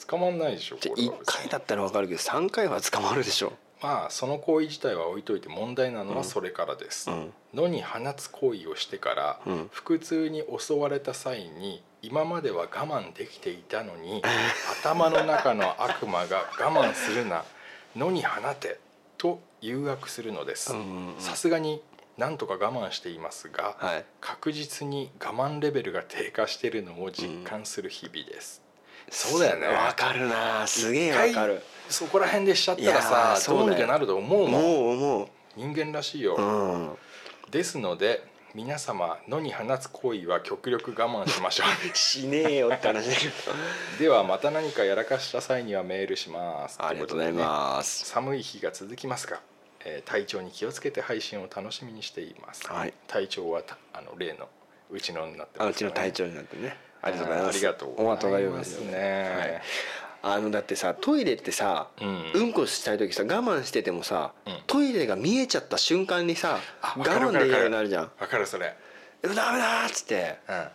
捕まんないでしょこれは。1回だったら分かるけど3回は捕まるでしょ。まあその行為自体は置いといて問題なのはそれからです、うん。野に放つ行為をしてから、うん。腹痛に襲われた際に今までは我慢できていたのに 頭の中の悪魔が我慢するな野に放てと誘惑するのです。さすがになんとか我慢していますが、はい。確実に我慢レベルが低下しているのを実感する日々です、そうだよね。分かるな。すげえ分かる。そこら辺でしちゃったらさどうにかなると思うもん。もう思人間らしいよ、ううん。ですので皆様野に放つ行為は極力我慢しましょ しねえよって話 ではまた何かやらかした際にはメールします。ありがとうございす。ます寒い日が続きますが、えー体調に気をつけて配信を楽しみにしています、はい。体調はたあの例のうちのになってあますね。うちの隊長になってね。ありがとうございます。ありがとうお後がよろしいますね、はい。あのだってさトイレってさ、うん。うんこしたい時さ我慢しててもさ、うん。トイレが見えちゃった瞬間にさあ我慢できるようになるじゃん。わかるそれ「えダメだ!」っつって。うん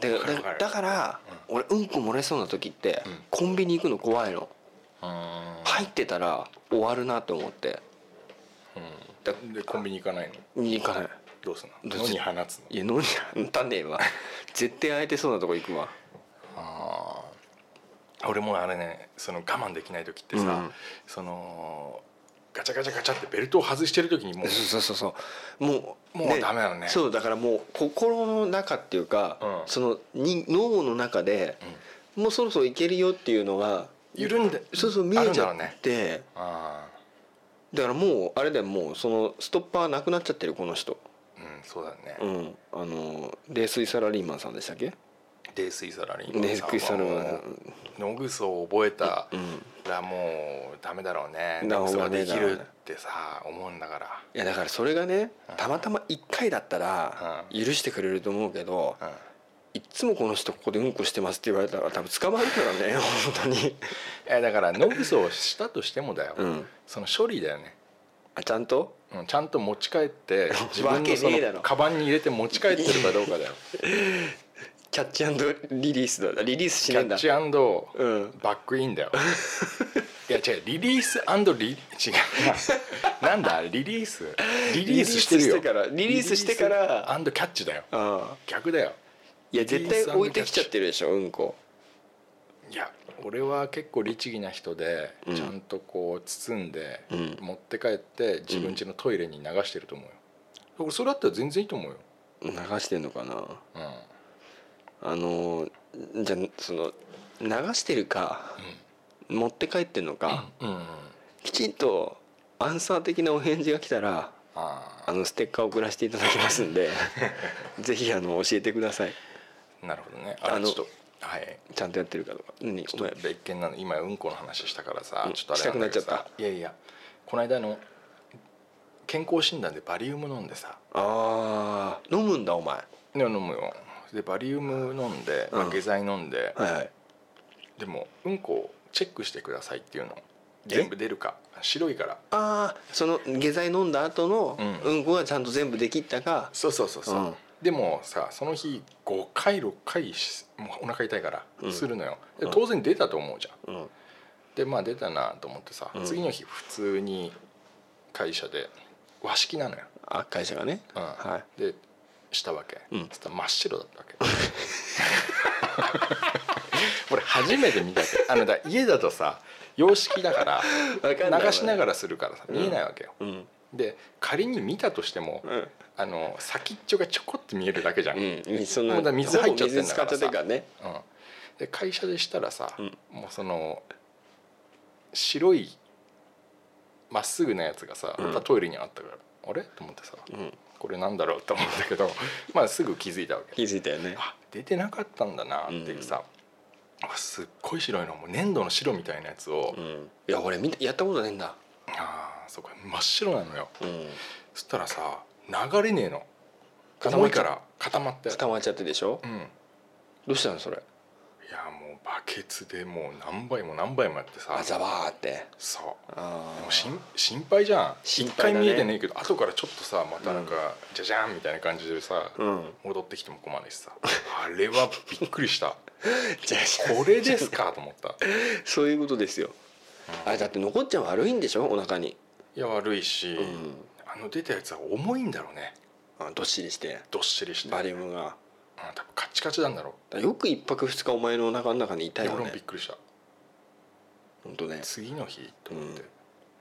でだだから、俺うんこ漏れそうな時って、うん。コンビニ行くの怖いの。うん。入ってたら終わるなと思って。だうん。でコンビニ行かないの？行かない。どうすんの？ど野に放つの？いや飲んたねえわ。絶対空いてそうなとこ行くわ。あー。俺もあれねその我慢できない時ってさ、うん。そのガチャガチャガチャってベルトを外してる時にもうそうそうそうもうもうダメなのね。そうだからもう心の中っていうか、うん。そのに脳の中で、もうそろそろいけるよっていうのが緩んでそうそう見えちゃって。あだからもうあれだよもうそのストッパーなくなっちゃってるこの人。あうんそうだね、うん。あの冷水サラリーマンさんでしたっけ？泥酔サラリーマン冷さんは。水サラリーマン。野ぐそを覚えたうんらもうダメだろうね。な野ぐそができるってさ思うんだから。いやだからそれがねたまたま1回だったらう許してくれると思うけどうんいっつもこの人ここでうんこしてますって言われたら多分捕まるからね 本当に。いやだから野ぐそをしたとしてもだよ、うん。その処理だよね。あちゃんと？うんちゃんと持ち帰って 自分わのそのカバンに入れて持ち帰ってるかどうかだよ。キャッチリリースだ。リリースしねえんだ。キャッチうん。バックインだよ。いや違うリリースリ違う。ななんだリリース？リリースしてるよ。リリースしてからリリースしてから。キャッチだよ。逆だよいや絶対置いてきちゃってるでしょうんこ。いや俺は結構律儀な人で、うん。ちゃんとこう包んで、うん。持って帰って自分家のトイレに流してると思うよ。俺それだったら全然いいと思うよ、流してんのかな？うん、あのじゃあその流してるか持って帰ってんのか、うんうんきちんとアンサー的なお返事が来たらああのステッカーを送らせていただきますんで ぜひあの教えてください。あなるほどね。ああののちょっとはい。ちゃんとやってるかとか。何？お前別件なの今うんこの話したからさ、うん。ちょっとあれしたくなっさいやいやこの間の健康診断でバリウム飲んでさ。あー。飲むんだお前。はで飲むよ。でバリウム飲んで、まあうん。下剤飲んで、いはい。でもうんこをチェックしてくださいっていうの。え？全部出るか。白いから。ああその下剤飲んだ後のうん。うんこがちゃんと全部できったか。そうそうそうそう、うんでもさその日5回6回しもうお腹痛いからうん。するのよ、でうん。当然出たと思うじゃん。うん。でまあ出たなと思ってさ、うん。次の日普通に会社で和式なのよ、あ会社がね。うん。はでしたわけ、うん。そしたら真っ白だったわけ。俺初めて見たけ。どあのだ家だとさ洋式だから流しながらするからさうん見えないわけよ、うんで仮に見たとしても、うん。あの先っちょがちょこって見えるだけじゃん、うん。そんな水入っちゃってんだからさ。ね。うん。で会社でしたらさ、うん。もうその白いまっすぐなやつがさ、うん。トイレにあったからあれ？と思ってさ、うん。これなんだろう？と思ったけど まあすぐ気づいたわけ。気づいたよね。あ出てなかったんだなっていうさ、あすっごい白いの。もう粘土の白みたいなやつを、うん。いや俺やったことねえんだ。ああそうか真っ白なのよ。うん。そしたらさ流れねえの。重いから固まって。固まっちゃってでしょ？うん。どうしたのそれ？いやもうバケツでもう何倍も何倍もやってさ。あざばーって。そう。あでも心心配じゃん。一心配だね。回見えてねえけど後からちょっとさまたなんか、じゃじゃんみたいな感じでさ、うん。戻ってきても困るしさ。あれはびっくりした。これですか？と思った。そういうことですよ。あれだって残っちゃん悪いんでしょ？お腹にいや悪いし、うん。あの出たやつは重いんだろうね。あどっしりして。どっしりして。バリウムが。うん多分カチカチなんだろだよく一泊二日お前のお腹の中にいたう俺よねもびっくりした。本当ね。次の日と思って、うん。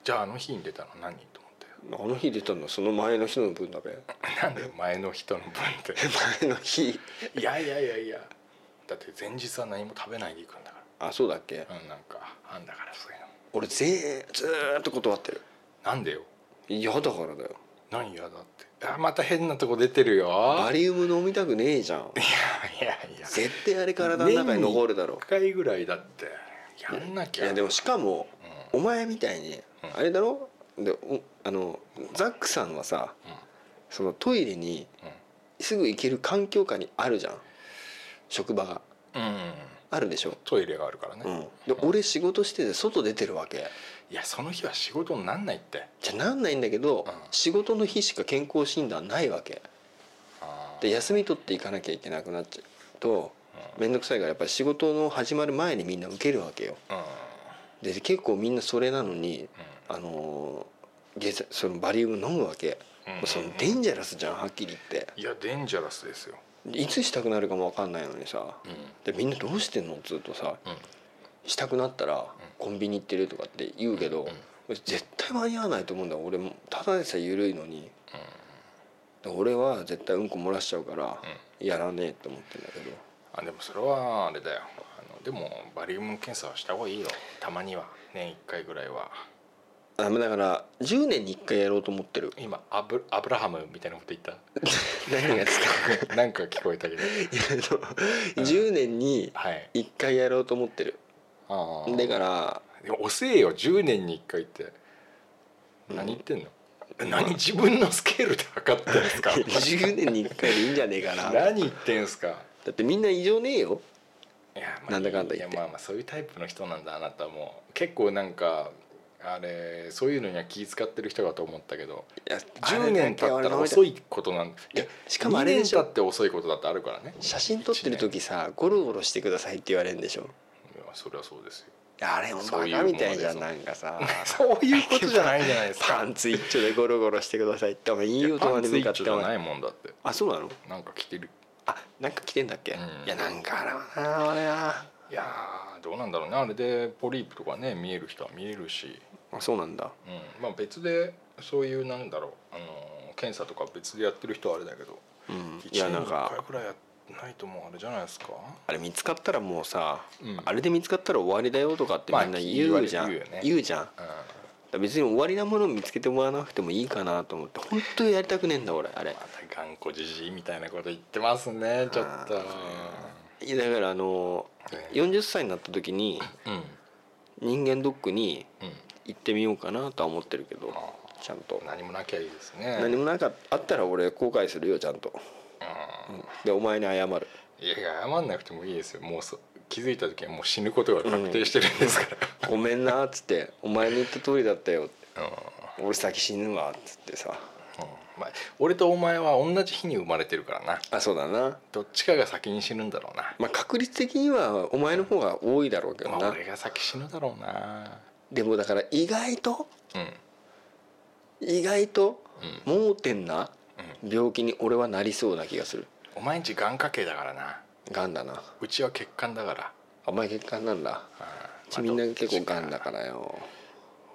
じゃああの日に出たの何と思って。あの日出たのその前の人の分だべ。なんで前の人の分って。前の日。いやいやいやいや。だって前日は何も食べないで行くんだかあそうだっけ？らうんなんかあんだからそういうの。俺ぜずーっと断ってるなんでよ？嫌だからだよ。何嫌だって？あまた変なとこ出てるよ。バリウム飲みたくねえじゃん。いやいやいや。絶対あれ体の中に残るだろ。1回ぐらいだって。やんなきゃ。いやでもしかもうお前みたいにうん。あれだろ？でおあのザックさんはさそのトイレにうん。すぐ行ける環境下にあるじゃん。職場が。うん、うん、あるでしょ、トイレがあるからね、うん、で俺仕事してて外出てるわけいやその日は仕事になんないって。じゃなんないんだけど、うん。仕事の日しか健康診断ないわけ。で休み取っていかなきゃいけなくなっちゃうと面倒くさいからやっぱり仕事の始まる前にみんな受けるわけよ。うん。で結構みんなそれなのにあのそのバリウム飲むわけ、そのデンジャラスじゃんはっきり言って。いやデンジャラスですよ。いつしたくなるかも分かんないのにさ。うん。でみんなどうしてんのっつうとさうん。したくなったらコンビニ行ってるとかって言うけど、うん俺絶対間に合わないと思うんだ。俺もただでさえ緩いのに、で俺は絶対うんこ漏らしちゃうからやらねえって思ってんだけど。あでもそれはあれだよ。あのでもバリウム検査はした方がいいよ。たまには。年1回ぐらいは。あだから10年に1回やろうと思ってる。今アブアブラハムみたいなこと言っ 何がですか？た なんか聞こえたけど。いやあの10年にはい。1回やろうと思ってるあー。だから遅えよ10年に1回って何言ってんの、何自分のスケールで測ってんですか？10年に1回でいいんじゃねえかなだ何言ってんすか？ってみんな異常ねえよ。いや、まあ、なんだかんだ言って。いやまあまあそういうタイプの人なんだあなたも。結構なんかあれそういうのには気遣ってる人かと思ったけど。いや10年経ったら遅いことなんいやしかもあれでしょ。2年経って遅いことだってあるからね。写真撮ってる時さゴロゴロしてくださいって言われるんでしょそれはそうですよ。あれもバカみたいじゃんなんかさ。そういうことじゃないじゃないですか。パンツ一丁でゴロゴロしてくださいってお前いい大パンツ人に向かっ一丁じゃないもんだって。あそうなの？なんか着てる。あなんか着てんだっけ、うん。いやなんかあれはなあれないやーどうなんだろうね。あれでポリープとかね見える人は見えるし、あそうなんだ。うん、まあ別でそういうなんだろうあのー検査とか別でやってる人はあれだけど、うん。い一年に1やなんか。回くらいやないともうあれじゃないですか？あれ見つかったらもうさ、うん。あれで見つかったら終わりだよとかってみんな言うじゃん、まあ言うよね。言うじゃん。うら別に終わりなものを見つけてもらわなくてもいいかなと思って本当にやりたくねえんだ俺あれ。んまた頑固じじいみたいなこと言ってますねちょっと。いやだからあの40歳になった時にうん。人間ドックにうん。行ってみようかなとは思ってるけどあちゃんと。何もなきゃいいですね。何もなかあったら俺後悔するよちゃんと。うんでお前に謝る。いや謝んなくてもいいですよ。もうそ気づいた時はもう死ぬことが確定してるんですから、ごめんなっつって「お前の言った通りだったよ」って。うん。俺先死ぬわっつってさ。うん。まあ、俺とお前は同じ日に生まれてるからな。あそうだな。どっちかが先に死ぬんだろうな、まあ確率的にはお前の方が多いだろうけどまあ、な俺が先死ぬだろうな。でもだから意外とうん。意外とうん。盲点な病気に俺はなりそうな気がする。お前んち眼科系だからな。がんだな。うちは血管だから。お前血管なんだ。うん。ちみんな結構まあがんだからよ。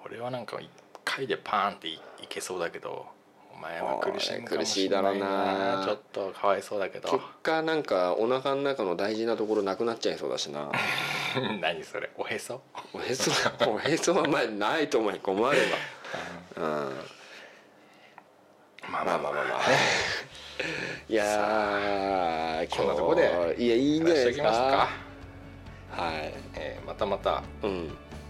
俺はなんか一回でパーンっていいけそうだけどお前は苦しい苦しいだろうな。ちょっとかわいそうだけど。結果なんかお腹の中の大事なところなくなっちゃいそうだしな。何それ？おへそ？おへそおへそはまあないと思い困ればうんまあまあまあまあまあ。いやーこんなとこでいやいいんじゃないですか？か、はい。えーまたまた、うん。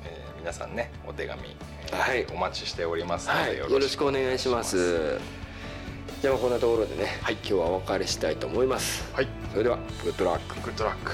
えー皆さんねお手紙、えーはい。お待ちしておりますので、はい、よろしくお願いします。じゃあこんなところでね、はい。今日はお別れしたいと思います。はい。それでは Good luck。Good luck